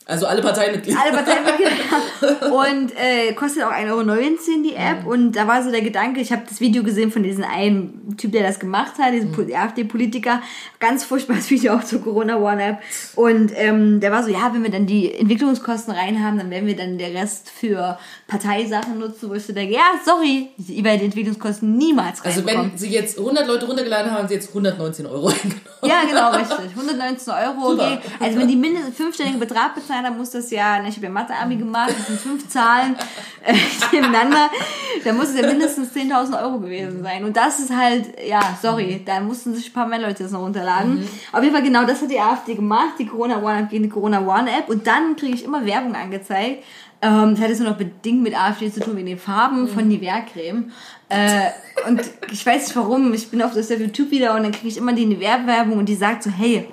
Also alle Parteimitglieder. Alle Parteimitglieder. Und äh, kostet auch 1,19 Euro die App. Und da war so der Gedanke, ich habe das Video gesehen von diesem einen Typ, der das gemacht hat, diesem Mhm. AfD-Politiker. Ganz furchtbares Video auch zur Corona-One-App. Und ähm, der war so, ja, wenn wir dann die Entwicklungskosten reinhaben, dann werden wir dann der Rest für Parteisachen nutzen, wo ich so denke, ja, sorry, ihr werdet die Entwicklungskosten niemals Also reinbekommen. wenn sie jetzt 100 Leute runtergeladen haben, haben sie jetzt 119 Euro eingenommen. Ja, genau, richtig. 119 Euro. Super. Okay. Also wenn die mindestens fünfstelligen Betrag bezahlen, dann muss das ja, ne, ich habe ja Mathe-Abi gemacht, das sind fünf Zahlen äh, nebeneinander, dann muss es ja mindestens 10.000 Euro gewesen sein. Und das ist halt, ja, sorry, da mussten sich ein paar mehr Leute das noch runterladen. Auf jeden Fall genau das hat die AfD gemacht, die Corona One-App gegen die Corona One-App. Und dann kriege ich immer Werbung angezeigt. Ähm, das hat jetzt nur noch bedingt mit AfD zu tun, wegen den Farben von Nivea-Creme. Äh, und ich weiß nicht warum, ich bin auf das YouTube wieder und dann kriege ich immer die Nivea-Werbung und die sagt so, hey,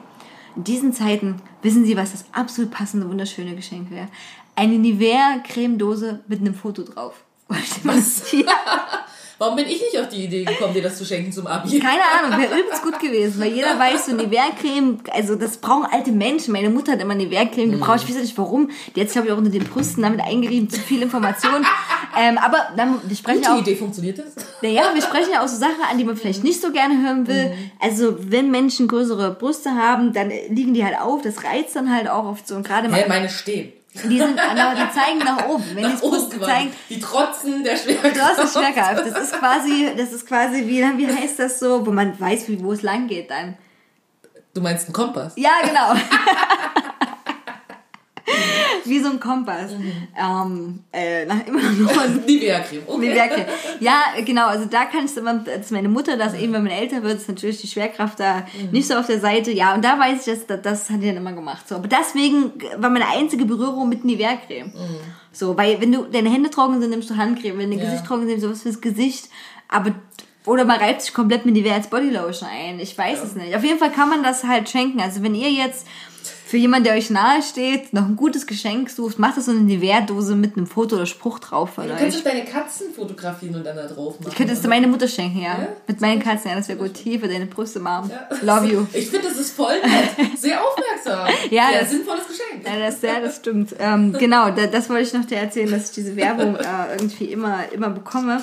in diesen Zeiten wissen Sie, was das absolut passende, wunderschöne Geschenk wäre? Eine Nivea-Cremedose mit einem Foto drauf. Mal, ja, Warum bin ich nicht auf die Idee gekommen, dir das zu schenken zum Abi? keine Ahnung, wäre übelst gut gewesen, weil jeder weiß, so Nivea-Creme, also das brauchen alte Menschen. Meine Mutter hat immer Nivea-Creme gebraucht, ich weiß nicht warum. Die hat sich, glaube ich, auch unter den Brüsten damit eingerieben, zu viel Information. Ähm, aber dann, wir sprechen Gute auch Idee, funktioniert das? Naja, wir sprechen ja auch so Sachen an, die man vielleicht nicht so gerne hören will. Mhm. Also, wenn Menschen größere Brüste haben, dann liegen die halt auf. Das reizt dann halt auch oft so. Und gerade mal, meine stehen. Die, sind, aber die zeigen nach oben. Wenn die Nach oben zeigen, Die trotzen der Schwerkraft. du hast eine Schwerkraft. Das ist quasi, das ist quasi, wie, wie heißt das so, wo man weiß, wie, wo es lang geht dann. Du meinst einen Kompass? Ja, genau. wie so ein Kompass. Mhm. Ähm, äh, nach immer noch Nivea-Creme. Okay. Werke. Ja, genau, also da kann ich immer, dass meine Mutter das eben, wenn man älter wird, ist natürlich die Schwerkraft da nicht so auf der Seite. Ja, und da weiß ich, dass das, das hat die dann immer gemacht. So, aber deswegen war meine einzige Berührung mit Nivea-Creme. So, weil wenn du deine Hände trocken sind, nimmst du Handcreme, wenn dein Ja. Gesicht trocken sind, sowas fürs Gesicht. Aber oder man reibt sich komplett mit Nivea als Bodylotion ein. Ich weiß es nicht. Auf jeden Fall kann man das halt schenken. Also wenn ihr jetzt für jemanden, der euch nahe steht, noch ein gutes Geschenk sucht, macht das so eine Nivea-Dose mit einem Foto oder Spruch drauf von Du euch. kannst doch deine Katzen fotografieren und dann da drauf machen. Ich könnte es meine Mutter schenken, ja. Ja? Mit meinen Katzen, ja, das wäre gut. Hier für deine Brüste, Mom. Ja. Love you. Ich finde, das ist voll nett. Sehr aufmerksam. Ja, Sehr das- sinnvolles Geschenk. Ja, das, ja, das stimmt. Ähm, genau, da, das wollte ich noch dir erzählen, dass ich diese Werbung äh, irgendwie immer, immer bekomme.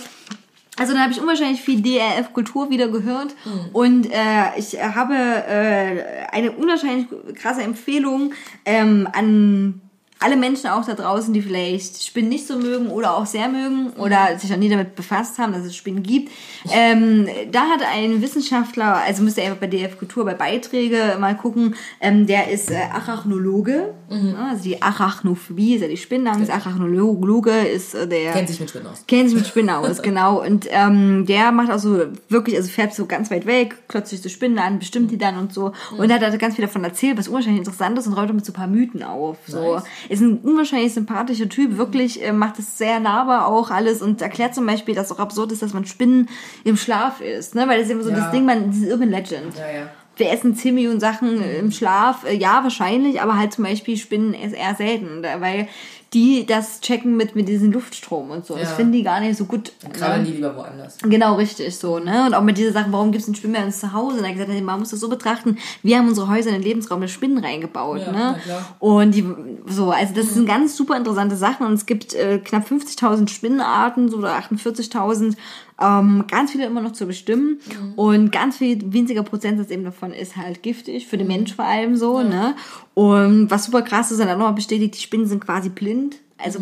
Also dann habe ich unwahrscheinlich viel DRF Kultur wieder gehört. Und äh, ich habe äh, eine unwahrscheinlich krasse Empfehlung ähm, an alle Menschen auch da draußen, die vielleicht Spinnen nicht so mögen oder auch sehr mögen oder sich noch nie damit befasst haben, dass es Spinnen gibt. Ähm, da hat ein Wissenschaftler, also müsst ihr einfach bei DF Kultur bei Beiträge mal gucken, ähm, der ist äh, Arachnologe, Ja, also die Arachnophobie ist ja die Spinnenangst, Arachnologe ist äh, der Kennt sich mit Spinnen aus. kennt sich mit Spinnen aus, genau. Und ähm, der macht auch so wirklich, also fährt so ganz weit weg, klotzt sich so Spinnen an, bestimmt die dann und so. Und hat da ganz viel davon erzählt, was unwahrscheinlich interessant ist und räumt damit so ein paar Mythen auf. So. Nice. Ist ein unwahrscheinlich sympathischer Typ, wirklich äh, macht es sehr nahbar auch alles und erklärt zum Beispiel, dass auch absurd ist, dass man Spinnen im Schlaf isst, ne? Weil das ist immer so Ja. das Ding, man, diese Urban Legend. Ja, ja. Wir essen 10 Millionen Sachen im Schlaf, äh, ja, wahrscheinlich, aber halt zum Beispiel Spinnen ist eher selten, weil die das checken mit, mit diesem Luftstrom und so. Das Ja. finden die gar nicht so gut. Dann ne? krabbeln die lieber woanders. Genau, richtig, so, ne? Und auch mit dieser Sache, warum gibt es ein Spinnen bei uns zu Hause? Und er hat gesagt, man muss das so betrachten, wir haben unsere Häuser in den Lebensraum der Spinnen reingebaut, Ja, ne? Und die, so, also das sind ganz super interessante Sachen und es gibt äh, knapp 50.000 Spinnenarten, so oder 48.000, ähm, ganz viele immer noch zu bestimmen und ganz viel winziger Prozentsatz eben davon ist halt giftig, für den Mensch vor allem so, ne? Und was super krass ist, dann auch noch bestätigt, die Spinnen sind quasi blind. Also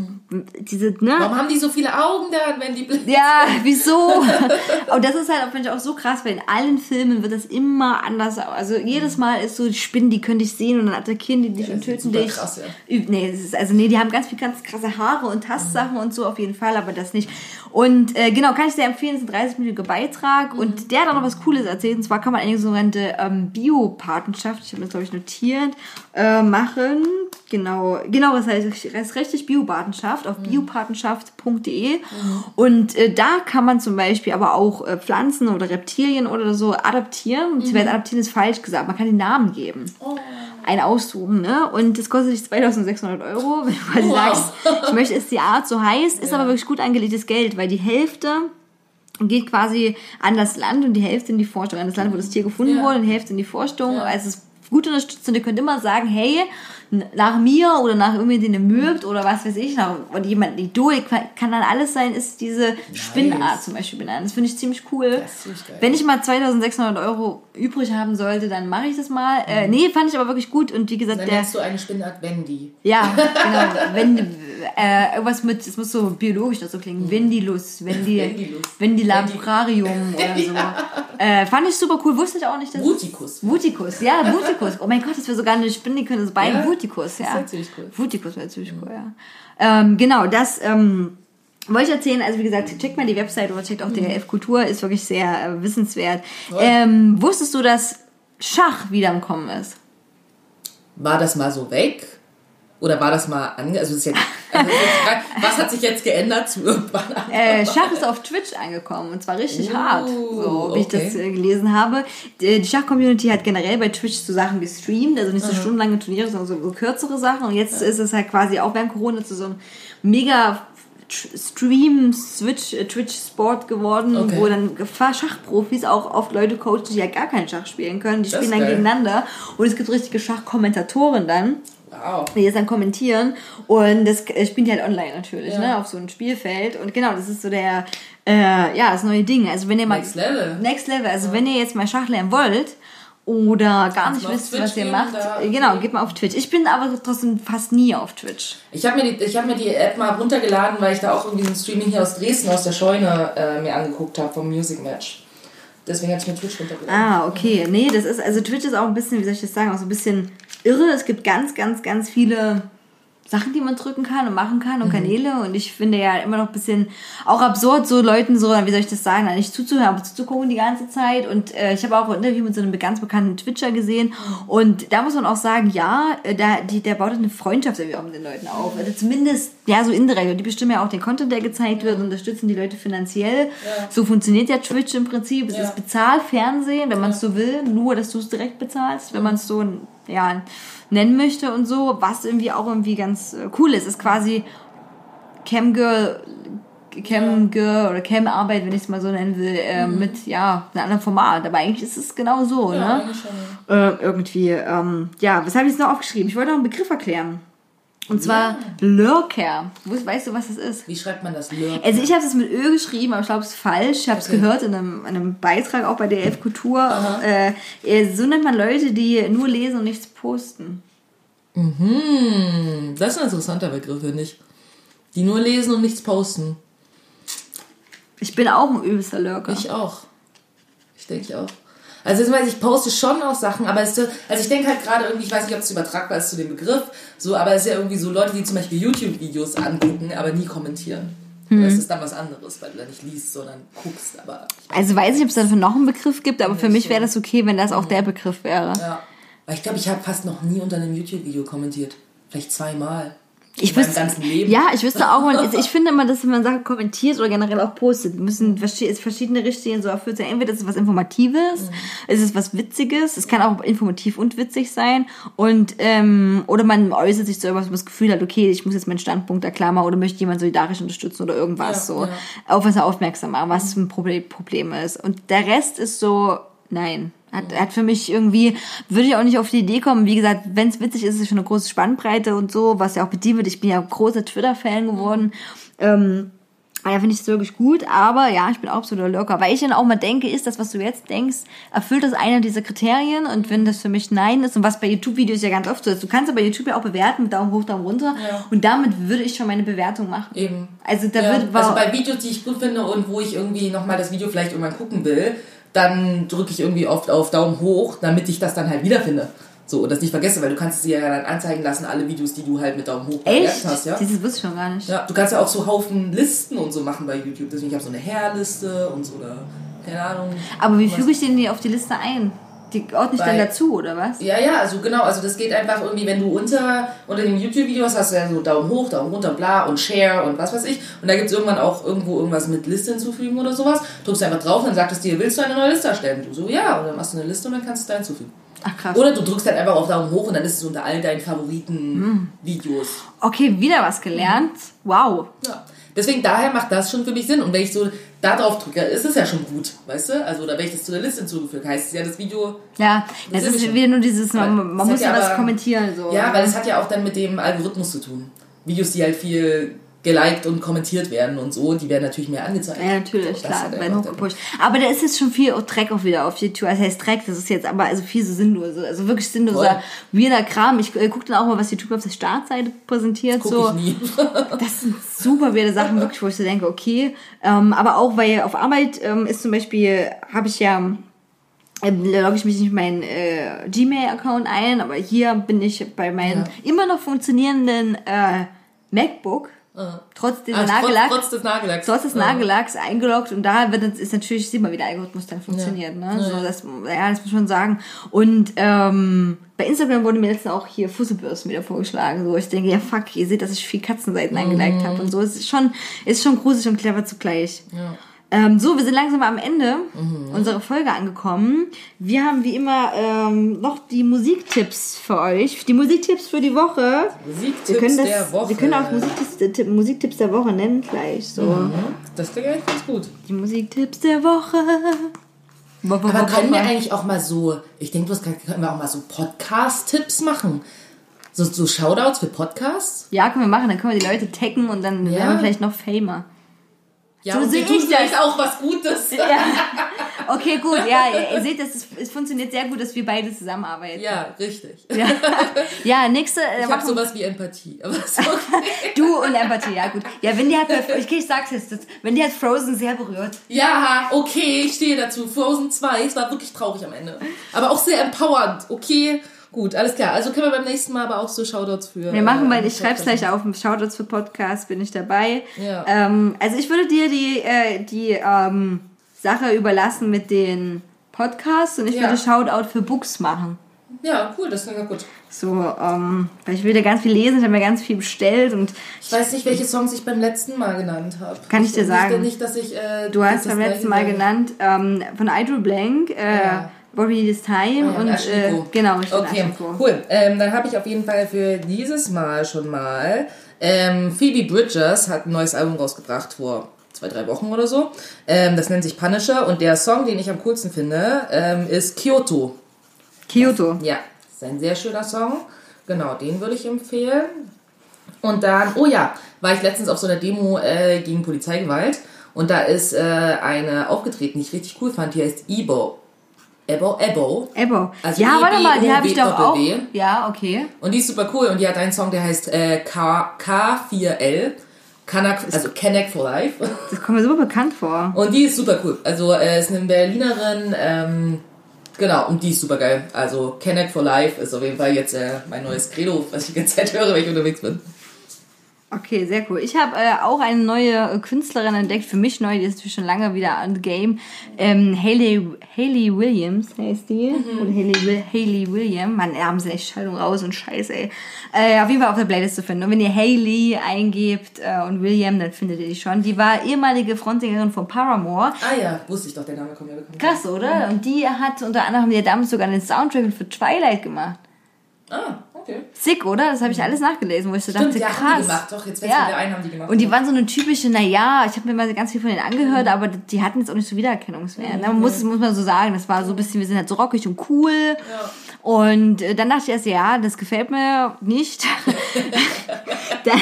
diese, ne? Warum haben die so viele Augen dann, wenn die blind Ja, wieso? Und das ist halt finde ich, auch so krass, weil in allen Filmen wird das immer anders. Also jedes Mal ist so, die Spinnen, die können dich sehen und dann attackieren die dich Ja, und das ist töten dich. krass, ja. Nee, es ist, also nee, die haben ganz viel ganz krasse Haare und Tastsachen und so auf jeden Fall, aber das nicht. Und äh, genau, kann ich sehr empfehlen, es ist ein 30-minütiger Beitrag Mhm. und der hat auch noch was Cooles erzählt. Und zwar kann man eine sogenannte ähm, Biopatenschaft, ich habe das glaube ich notiert, äh, machen. Genau, genau, das heißt, das heißt richtig Biopatenschaft auf biopatenschaft.de und äh, da kann man zum Beispiel aber auch äh, Pflanzen oder Reptilien oder so adaptieren. Und mhm. adaptieren ist falsch gesagt, man kann den Namen geben. Ein Aussuchen, ne? Und das kostet dich 2600 Euro, wenn du quasi Wow. sagst, ich möchte, dass die Art so heißt, ist aber wirklich gut angelegtes Geld, weil die Hälfte geht quasi an das Land und die Hälfte in die Forschung, an das Land, wo das Tier gefunden Ja. wurde, und die Hälfte in die Forschung. Also es ist gut unterstützt und ihr könnt immer sagen, hey, nach mir oder nach irgendwie, den ihr mögt oder was weiß ich, nach, oder jemand, Idol, kann dann alles sein, ist diese Spinnenart zum Beispiel benannt. Das finde ich ziemlich cool. Ziemlich. Wenn ich mal 2600 Euro übrig haben sollte, dann mache ich das mal. Äh, nee, fand ich aber wirklich gut und wie gesagt, Dann der... nennst du eine Spinnart Wendy. Ja, genau. Wenn äh, irgendwas mit, es muss so biologisch dazu klingen. Vendilus, Vendi, Vendilus. Vendilabrarium oder so. Äh, fand ich super cool, wusste ich auch nicht, dass Vuticus. Vutikus, ja, Vutikus. Oh mein Gott, das wäre sogar eine Spinne, die könnte das Bein Ja, Vutikus, ja. das wär ziemlich cool. Vutikus wäre ziemlich cool, ja. Ähm, genau, das ähm, wollte ich erzählen. Also wie gesagt, checkt mal die Website oder checkt auch die DLF Kultur, ist wirklich sehr äh, wissenswert. Ähm, wusstest du, dass Schach wieder im Kommen ist? War das mal so weg? Oder war das mal ange... Also, das ist jetzt, also was hat sich jetzt geändert zu irgendwann? an? Äh, Schach ist auf Twitch angekommen und zwar richtig Oh, hart, so wie ich okay. das äh, gelesen habe. Die, Schach-Community hat generell bei Twitch so Sachen gestreamt, also nicht so stundenlange Turniere, sondern so, so kürzere Sachen. Und jetzt ist es halt quasi auch während Corona zu so einem mega Tr- Stream, Switch, äh, Twitch-Sport geworden, Okay. wo dann Schachprofis auch oft Leute coachen, die ja gar keinen Schach spielen können. Die Das spielen dann geil. gegeneinander. Und es gibt richtige Schachkommentatoren dann Wow. die jetzt dann kommentieren und das spielen die halt online natürlich, Ja. ne, auf so einem Spielfeld und genau, das ist so der, äh, ja, das neue Ding. Also wenn ihr mal Next Level. Next Level, also wenn ihr jetzt mal Schach lernen wollt oder gar nicht wisst, Twitch was ihr macht, äh, genau, geht mal auf Twitch. Ich bin aber trotzdem fast nie auf Twitch. Ich habe mir, die- ich hab mir die App mal runtergeladen, weil ich da auch irgendwie so ein Streaming hier aus Dresden, aus der Scheune, äh, mir angeguckt habe vom Music Match. Deswegen habe ich mir Twitch runtergeladen. Ah, okay. Nee, das ist, also Twitch ist auch ein bisschen, wie soll ich das sagen, auch so ein bisschen irre. Es gibt ganz, ganz, ganz viele Sachen, die man drücken kann und machen kann Mhm. und Kanäle. Und ich finde ja immer noch ein bisschen auch absurd, so Leuten so, wie soll ich das sagen, nicht zuzuhören, aber zuzugucken die ganze Zeit. Und äh, ich habe auch ein Interview mit so einem ganz bekannten Twitcher gesehen. Und da muss man auch sagen, ja, äh, da, die, der baut eine Freundschaft irgendwie auch mit den Leuten auf. Also zumindest, ja, so indirekt. Und die bestimmen ja auch den Content, der gezeigt wird, unterstützen die Leute finanziell. So funktioniert ja Twitch im Prinzip. Es Ja. ist Bezahlfernsehen, wenn man es so will, nur dass du es direkt bezahlst, wenn man es so ja, nennen möchte und so, was irgendwie auch irgendwie ganz äh, cool ist. Ist quasi Camgirl, Camgirl oder Cam-Arbeit, wenn ich es mal so nennen will, äh, mit ja, einem anderen Format. Aber eigentlich ist es genau so, Ja, ne? Äh, irgendwie, ähm, ja, was habe ich jetzt noch aufgeschrieben? Ich wollte noch einen Begriff erklären. Und zwar Lurker. Wo- Weißt du, was das ist? Wie schreibt man das? Lurk? Also ich habe es mit Ö geschrieben, aber ich glaube, es ist falsch. Ich habe es Okay. gehört in einem, in einem Beitrag auch bei der Elf Kultur. Äh, äh, so nennt man Leute, die nur lesen und nichts posten. Hm, das ist ein interessanter Begriff, finde ich. Die nur lesen und nichts posten. Ich bin auch ein übelster Lurker. Ich auch. Ich denke auch. Also ich poste schon auch Sachen, aber es also ich denke halt gerade irgendwie, ich weiß nicht, ob es übertragbar ist zu dem Begriff, so, aber es ist ja irgendwie so Leute, die zum Beispiel YouTube-Videos angucken, aber nie kommentieren. Mhm. Das ist dann was anderes, weil du da nicht liest, sondern guckst, aber Also weiß ich, ob es dafür noch einen Begriff gibt, aber für mich wäre das okay, wenn das auch der Begriff wäre. ja. Weil ich glaube, ich habe fast noch nie unter einem YouTube-Video kommentiert. Vielleicht zweimal. Ich In wüsste, ganzen Leben. ja, ich wüsste auch, man, ich finde immer, dass wenn man Sachen kommentiert oder generell auch postet, müssen verschiedene Richtlinien so erfüllt sein. Entweder ist es was Informatives, Mhm. ist es was Witziges, es kann auch informativ und witzig sein und ähm, oder man äußert sich zu irgendwas, wo man das Gefühl hat, okay, ich muss jetzt meinen Standpunkt machen oder möchte jemand solidarisch unterstützen oder irgendwas Ja, so, ja. auf was er aufmerksam machen, was ein Problem, Problem ist. Und der Rest ist so, nein. Hat, hat für mich irgendwie, würde ich auch nicht auf die Idee kommen. Wie gesagt, wenn es witzig ist, ist es schon eine große Spannbreite und so, was ja auch bedient wird. Ich bin ja großer Twitter-Fan geworden. Ähm, ja, finde ich das wirklich gut, aber ja, ich bin auch absoluter Lurker. Weil ich dann auch mal denke, ist das, was du jetzt denkst, erfüllt das einer dieser Kriterien? Und wenn das für mich Nein ist, und was bei YouTube-Videos ja ganz oft so ist, du kannst aber YouTube ja auch bewerten mit Daumen hoch, Daumen runter. Ja. Und damit würde ich schon meine Bewertung machen. Eben. Also da ja. wird also bei Videos, die ich gut finde und wo ich irgendwie nochmal das Video vielleicht irgendwann gucken will, dann drücke ich irgendwie oft auf Daumen hoch, damit ich das dann halt wiederfinde. So, und das nicht vergesse, weil du kannst es dir ja dann anzeigen lassen, alle Videos, die du halt mit Daumen hoch echt? hast, ja. Dieses wusste ich schon gar nicht. Ja, du kannst ja auch so Haufen Listen und so machen bei YouTube. Deswegen, ich habe so eine Hairliste und so, oder keine Ahnung. Aber wie füge ich den die auf die Liste ein? Die ordne ich dann dazu, oder was? Ja, ja, also genau, also das geht einfach irgendwie, wenn du unter, unter dem YouTube-Video hast, hast du ja so Daumen hoch, Daumen runter, bla und Share und was weiß ich. Und da gibt es irgendwann auch irgendwo irgendwas mit Liste hinzufügen oder sowas. Drückst du einfach drauf, dann sagt es dir, willst du eine neue Liste erstellen? Du so, ja, und dann machst du eine Liste und dann kannst du da hinzufügen. Ach krass. Oder du drückst halt einfach auf Daumen hoch und dann ist es unter all deinen Favoriten-Videos. Okay, wieder was gelernt. Wow. Ja. Deswegen, daher macht das schon für mich Sinn. Und wenn ich so da drauf drücke, ist es ja schon gut, weißt du? Also, oder wenn ich das zu der Liste hinzugefügt heißt es ja, das Video Ja, Das das ist schon. wieder nur dieses, man, man muss ja was kommentieren. So. Ja, weil es hat ja auch dann mit dem Algorithmus zu tun. Videos, die halt viel geliked und kommentiert werden und so, die werden natürlich mehr angezeigt. Ja, natürlich, So, das klar, er werden hochgepusht. Aber da ist jetzt schon viel Dreck auch wieder auf YouTube. Also heißt Dreck, das ist jetzt aber also viel so sinnlos. Also wirklich sinnloser, weirder Kram. Ich äh, gucke dann auch mal, was YouTube auf der Startseite präsentiert. Guck so. ich nie. Das sind super weirde Sachen, wirklich, wo ich so denke, okay. Ähm, aber auch, weil auf Arbeit ähm, ist zum Beispiel, habe ich ja, ähm, logge ich mich nicht in meinen äh, Gmail-Account ein, aber hier bin ich bei meinem immer noch funktionierenden äh, MacBook, trotz dieser Ah, trotz, Nagellack, trotz des Nagellacks. trotz des Ja. Nagellacks eingeloggt und da wird es- ist natürlich, sieht man, wie der Algorithmus dann funktioniert. Ja. Ne? Ja. So, das, ja, das muss man sagen. Und ähm, bei Instagram wurde mir letztens auch hier Fusselbürsten wieder vorgeschlagen, so ich denke, ja fuck, ihr seht, dass ich viel Katzenseiten eingeliked habe und so. Es ist schon, ist schon gruselig und clever zugleich. Ja. Ähm, so, wir sind langsam am Ende Mhm. unserer Folge angekommen. Wir haben wie immer ähm, noch die Musiktipps für euch. Die Musiktipps für die Woche. Musiktipps Wir können, der das, Woche. wir können auch Musiktipps, äh, Tipp- Musiktipps der Woche nennen gleich. So. Das klingt eigentlich ganz gut. Die Musiktipps der Woche. Aber können wir eigentlich auch mal so, ich denke, das können wir auch mal so Podcast-Tipps machen? So, so Shoutouts für Podcasts? Ja, können wir machen. Dann können wir die Leute taggen und dann Ja. werden wir vielleicht noch famer. Ja, So und sehe ich das. vielleicht auch was Gutes. Ja. Okay, gut. Ja, ihr, seht, ist, es funktioniert sehr gut, dass wir beide zusammenarbeiten. Ja, richtig. Ja, ja nächste. Äh, Ich habe sowas wie Empathie. Aber ist okay. du und Empathie, ja gut. Ja, wenn die hat, bei- ich, sag's jetzt, die hat Frozen sehr berührt. Ja, okay, ich stehe dazu. Frozen 2, es war wirklich traurig am Ende. Aber auch sehr empowernd. Okay, gut, alles klar. Also können wir beim nächsten Mal aber auch so Shoutouts für. Wir machen äh, mal, ich schreib's gleich auf, Shoutouts für Podcast, bin ich dabei. Ja. Ähm, also ich würde dir die, äh, die ähm, Sache überlassen mit den Podcasts und ich Ja. würde Shoutout für Books machen. Ja, cool, das klingt ja gut. So, ähm, weil ich will da ganz viel lesen, ich habe mir ganz viel bestellt und Ich weiß nicht, welche Songs ich beim letzten Mal genannt habe. Kann ich dir wusste sagen. nicht, dass ich. Äh, du hast beim letzten Mal genannt ähm, von Idle Blank, äh, Ja. What We Need Is Time Ja, und äh, Ascheniko. genau, richtig Okay, cool. Ähm, dann habe ich auf jeden Fall für dieses Mal schon mal. Ähm, Phoebe Bridgers hat ein neues Album rausgebracht vor zwei, drei Wochen oder so. Ähm, das nennt sich Punisher und der Song, den ich am coolsten finde, ähm, ist Kyoto. Kyoto. Ja, ist ein sehr schöner Song. Genau, den würde ich empfehlen. Und dann, oh ja, war ich letztens auf so einer Demo äh, gegen Polizeigewalt und da ist äh, eine aufgetreten, die ich richtig cool fand, die heißt Ebo. Ebo, Ebo. Ebo. Also ja, warte mal, die habe ich doch auch. Ja, okay. Und die ist super cool und die hat einen Song, der heißt äh, K, K4L. Kanak, also Connect for Life. Das kommt mir super bekannt vor. Und die ist super cool. Also äh, ist eine Berlinerin, ähm, genau, und die ist super geil. Also Connect for Life ist auf jeden Fall jetzt äh, mein neues Credo, was ich die ganze Zeit höre, wenn ich unterwegs bin. Okay, sehr cool. Ich habe äh, auch eine neue äh, Künstlerin entdeckt, für mich neu, die ist natürlich schon lange wieder on the game. Ähm, Hayley, Hayley Williams heißt die. Oder Hayley, Hayley William. Mann, haben sie echt Schaltung raus und Scheiße, ey. Äh, auf jeden Fall auf der Playlist zu finden. Und wenn ihr Hayley eingebt äh, und William, dann findet ihr die schon. Die war ehemalige Frontsängerin von Paramore. Ah ja, wusste ich doch, der Name kommt mir bekannt. Krass, oder? Und die hat unter anderem die hat damals sogar den Soundtrack für Twilight gemacht. Ah, okay. Sick, oder? Das habe ich alles nachgelesen, wo ich so Stimmt, dachte, ja, krass. haben die gemacht. Doch, jetzt mir wieder ein, haben die gemacht. Und die waren so eine typische, naja, ich habe mir mal ganz viel von denen angehört, aber die hatten jetzt auch nicht so Wiedererkennungswert. Man muss, muss man so sagen, das war so ein bisschen, wir sind halt so rockig und cool. Und äh, dann dachte ich erst, ja, das gefällt mir nicht. dann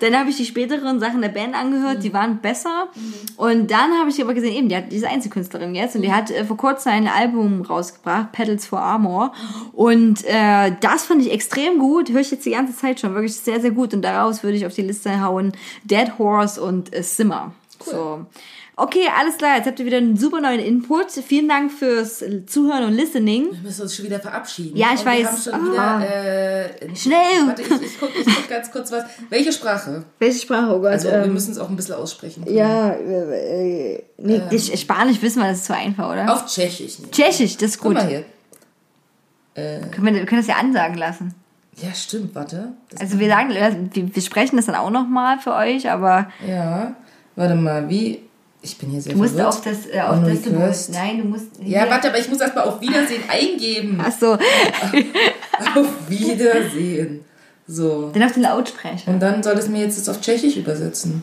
dann habe ich die späteren Sachen der Band angehört, die waren besser. Und dann habe ich aber gesehen, eben, die hat diese Einzelkünstlerin jetzt und die hat äh, vor kurzem ein Album rausgebracht, Pedals for Armor. Und äh, das fand ich extrem gut, höre ich jetzt die ganze Zeit schon, wirklich sehr, sehr gut. Und daraus würde ich auf die Liste hauen Dead Horse und äh, Simmer. So. Okay, alles klar, jetzt habt ihr wieder einen super neuen Input. Vielen Dank fürs Zuhören und Listening. Wir müssen uns schon wieder verabschieden. Ja, ich Und weiß. Wir haben schon Ah. wieder, äh, Schnell. Warte, ich, ich guck, ich guck ganz kurz was. Welche Sprache? Welche Sprache, oh Gott. Also, wir müssen es auch ein bisschen aussprechen. ja, äh, äh, nee, ich, Spanisch wissen wir, das ist zu einfach, oder? Auf Tschechisch. nicht. Tschechisch, das ist Guck gut. mal hier. Können wir, wir können das ja ansagen lassen. Ja, stimmt, warte. Das, Also wir sagen, wir, wir sprechen das dann auch nochmal für euch, aber ja, warte mal, wie. Ich bin hier sehr du musst verwirrt. auf das, äh, auf das musst, nein, du musst. Ja, warte, aber ich muss erst mal auf Wiedersehen eingeben. Ach so, Auf Wiedersehen. So. dann auf den Lautsprecher. Und dann soll es mir jetzt auf Tschechisch übersetzen.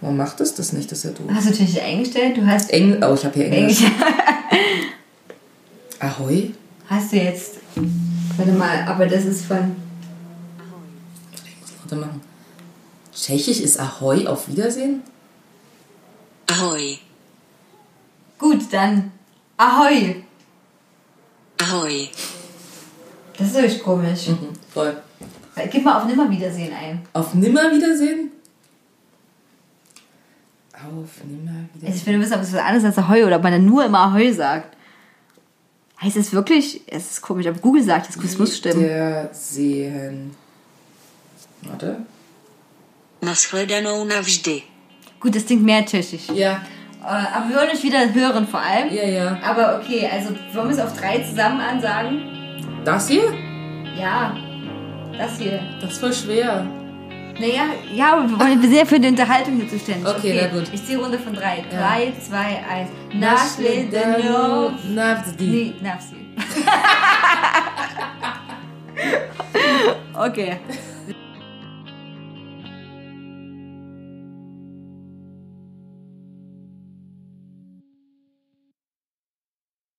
Warum macht es das nicht? Das ist ja doof. Hast du Tschechisch eingestellt? Du hast Engl oh, ich habe hier Englisch. Englisch. Ahoi. Hast du jetzt. Warte mal, aber das ist von. Warte mal. Tschechisch ist Ahoi auf Wiedersehen? Ahoj, Gut, dann. Ahoi. ahoj, Das ist wirklich komisch. Mhm, voll. Gib mal auf Nimmerwiedersehen ein. Auf Nimmerwiedersehen? Auf Nimmerwiedersehen. Also ich will wissen, ob es was anderes als Ahoi oder ob man dann nur immer Ahoi sagt. Heißt es wirklich? Es ist komisch, aber Google sagt es, es muss stimmen. Wiedersehen. Warte. nashledanou navždy. Gut, das klingt mehr tschechisch. Ja, Äh, Aber wir wollen euch wieder hören vor allem. ja, ja. Aber okay, also wollen wir es auf drei zusammen ansagen? Das hier? Ja, das hier. Das ist voll schwer. Naja, ja, aber wir, wollen, ja für die Unterhaltung hier zuständig. Okay, na gut. Ich zähle runter von drei. Ja. Drei, zwei, eins. Nashledeno. Navdi. Nee, Nafsi. okay.